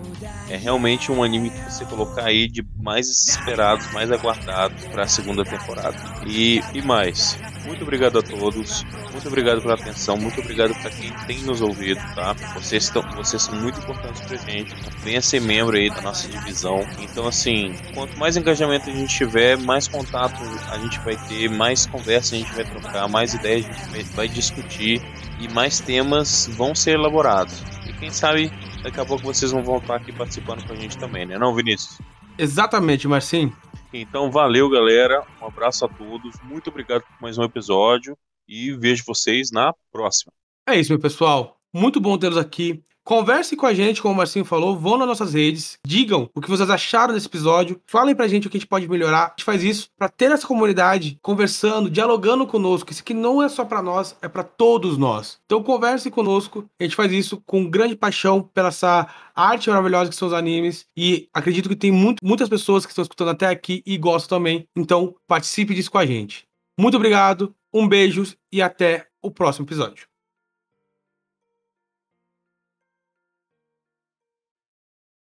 É realmente um anime que você colocar aí de mais esperados, mais aguardados para a segunda temporada. E, e mais, muito obrigado a todos. Muito obrigado pela atenção. Muito obrigado para quem tem nos ouvido, tá? Vocês, estão, vocês são muito importantes pra gente. Venha ser membro aí da nossa divisão. Então, assim, quanto mais engajamento a gente tiver, mais contato a gente vai ter, mais conversa a gente vai trocar, mais ideias a gente vai, vai discutir e mais temas vão ser elaborados. E quem sabe daqui a pouco vocês vão voltar aqui participando com a gente também, né, não, Vinícius? Exatamente, Marcinho. Então, valeu, galera. Um abraço a todos. Muito obrigado por mais um episódio e vejo vocês na próxima. É isso, meu pessoal. Muito bom tê-los aqui. Converse com a gente, como o Marcinho falou, vão nas nossas redes, digam o que vocês acharam desse episódio, falem pra gente o que a gente pode melhorar. A gente faz isso para ter essa comunidade conversando, dialogando conosco. Isso aqui não é só para nós, é para todos nós. Então converse conosco. A gente faz isso com grande paixão pela essa arte maravilhosa que são os animes e acredito que tem muito, muitas pessoas que estão escutando até aqui e gostam também. Então participe disso com a gente. Muito obrigado, um beijo e até o próximo episódio.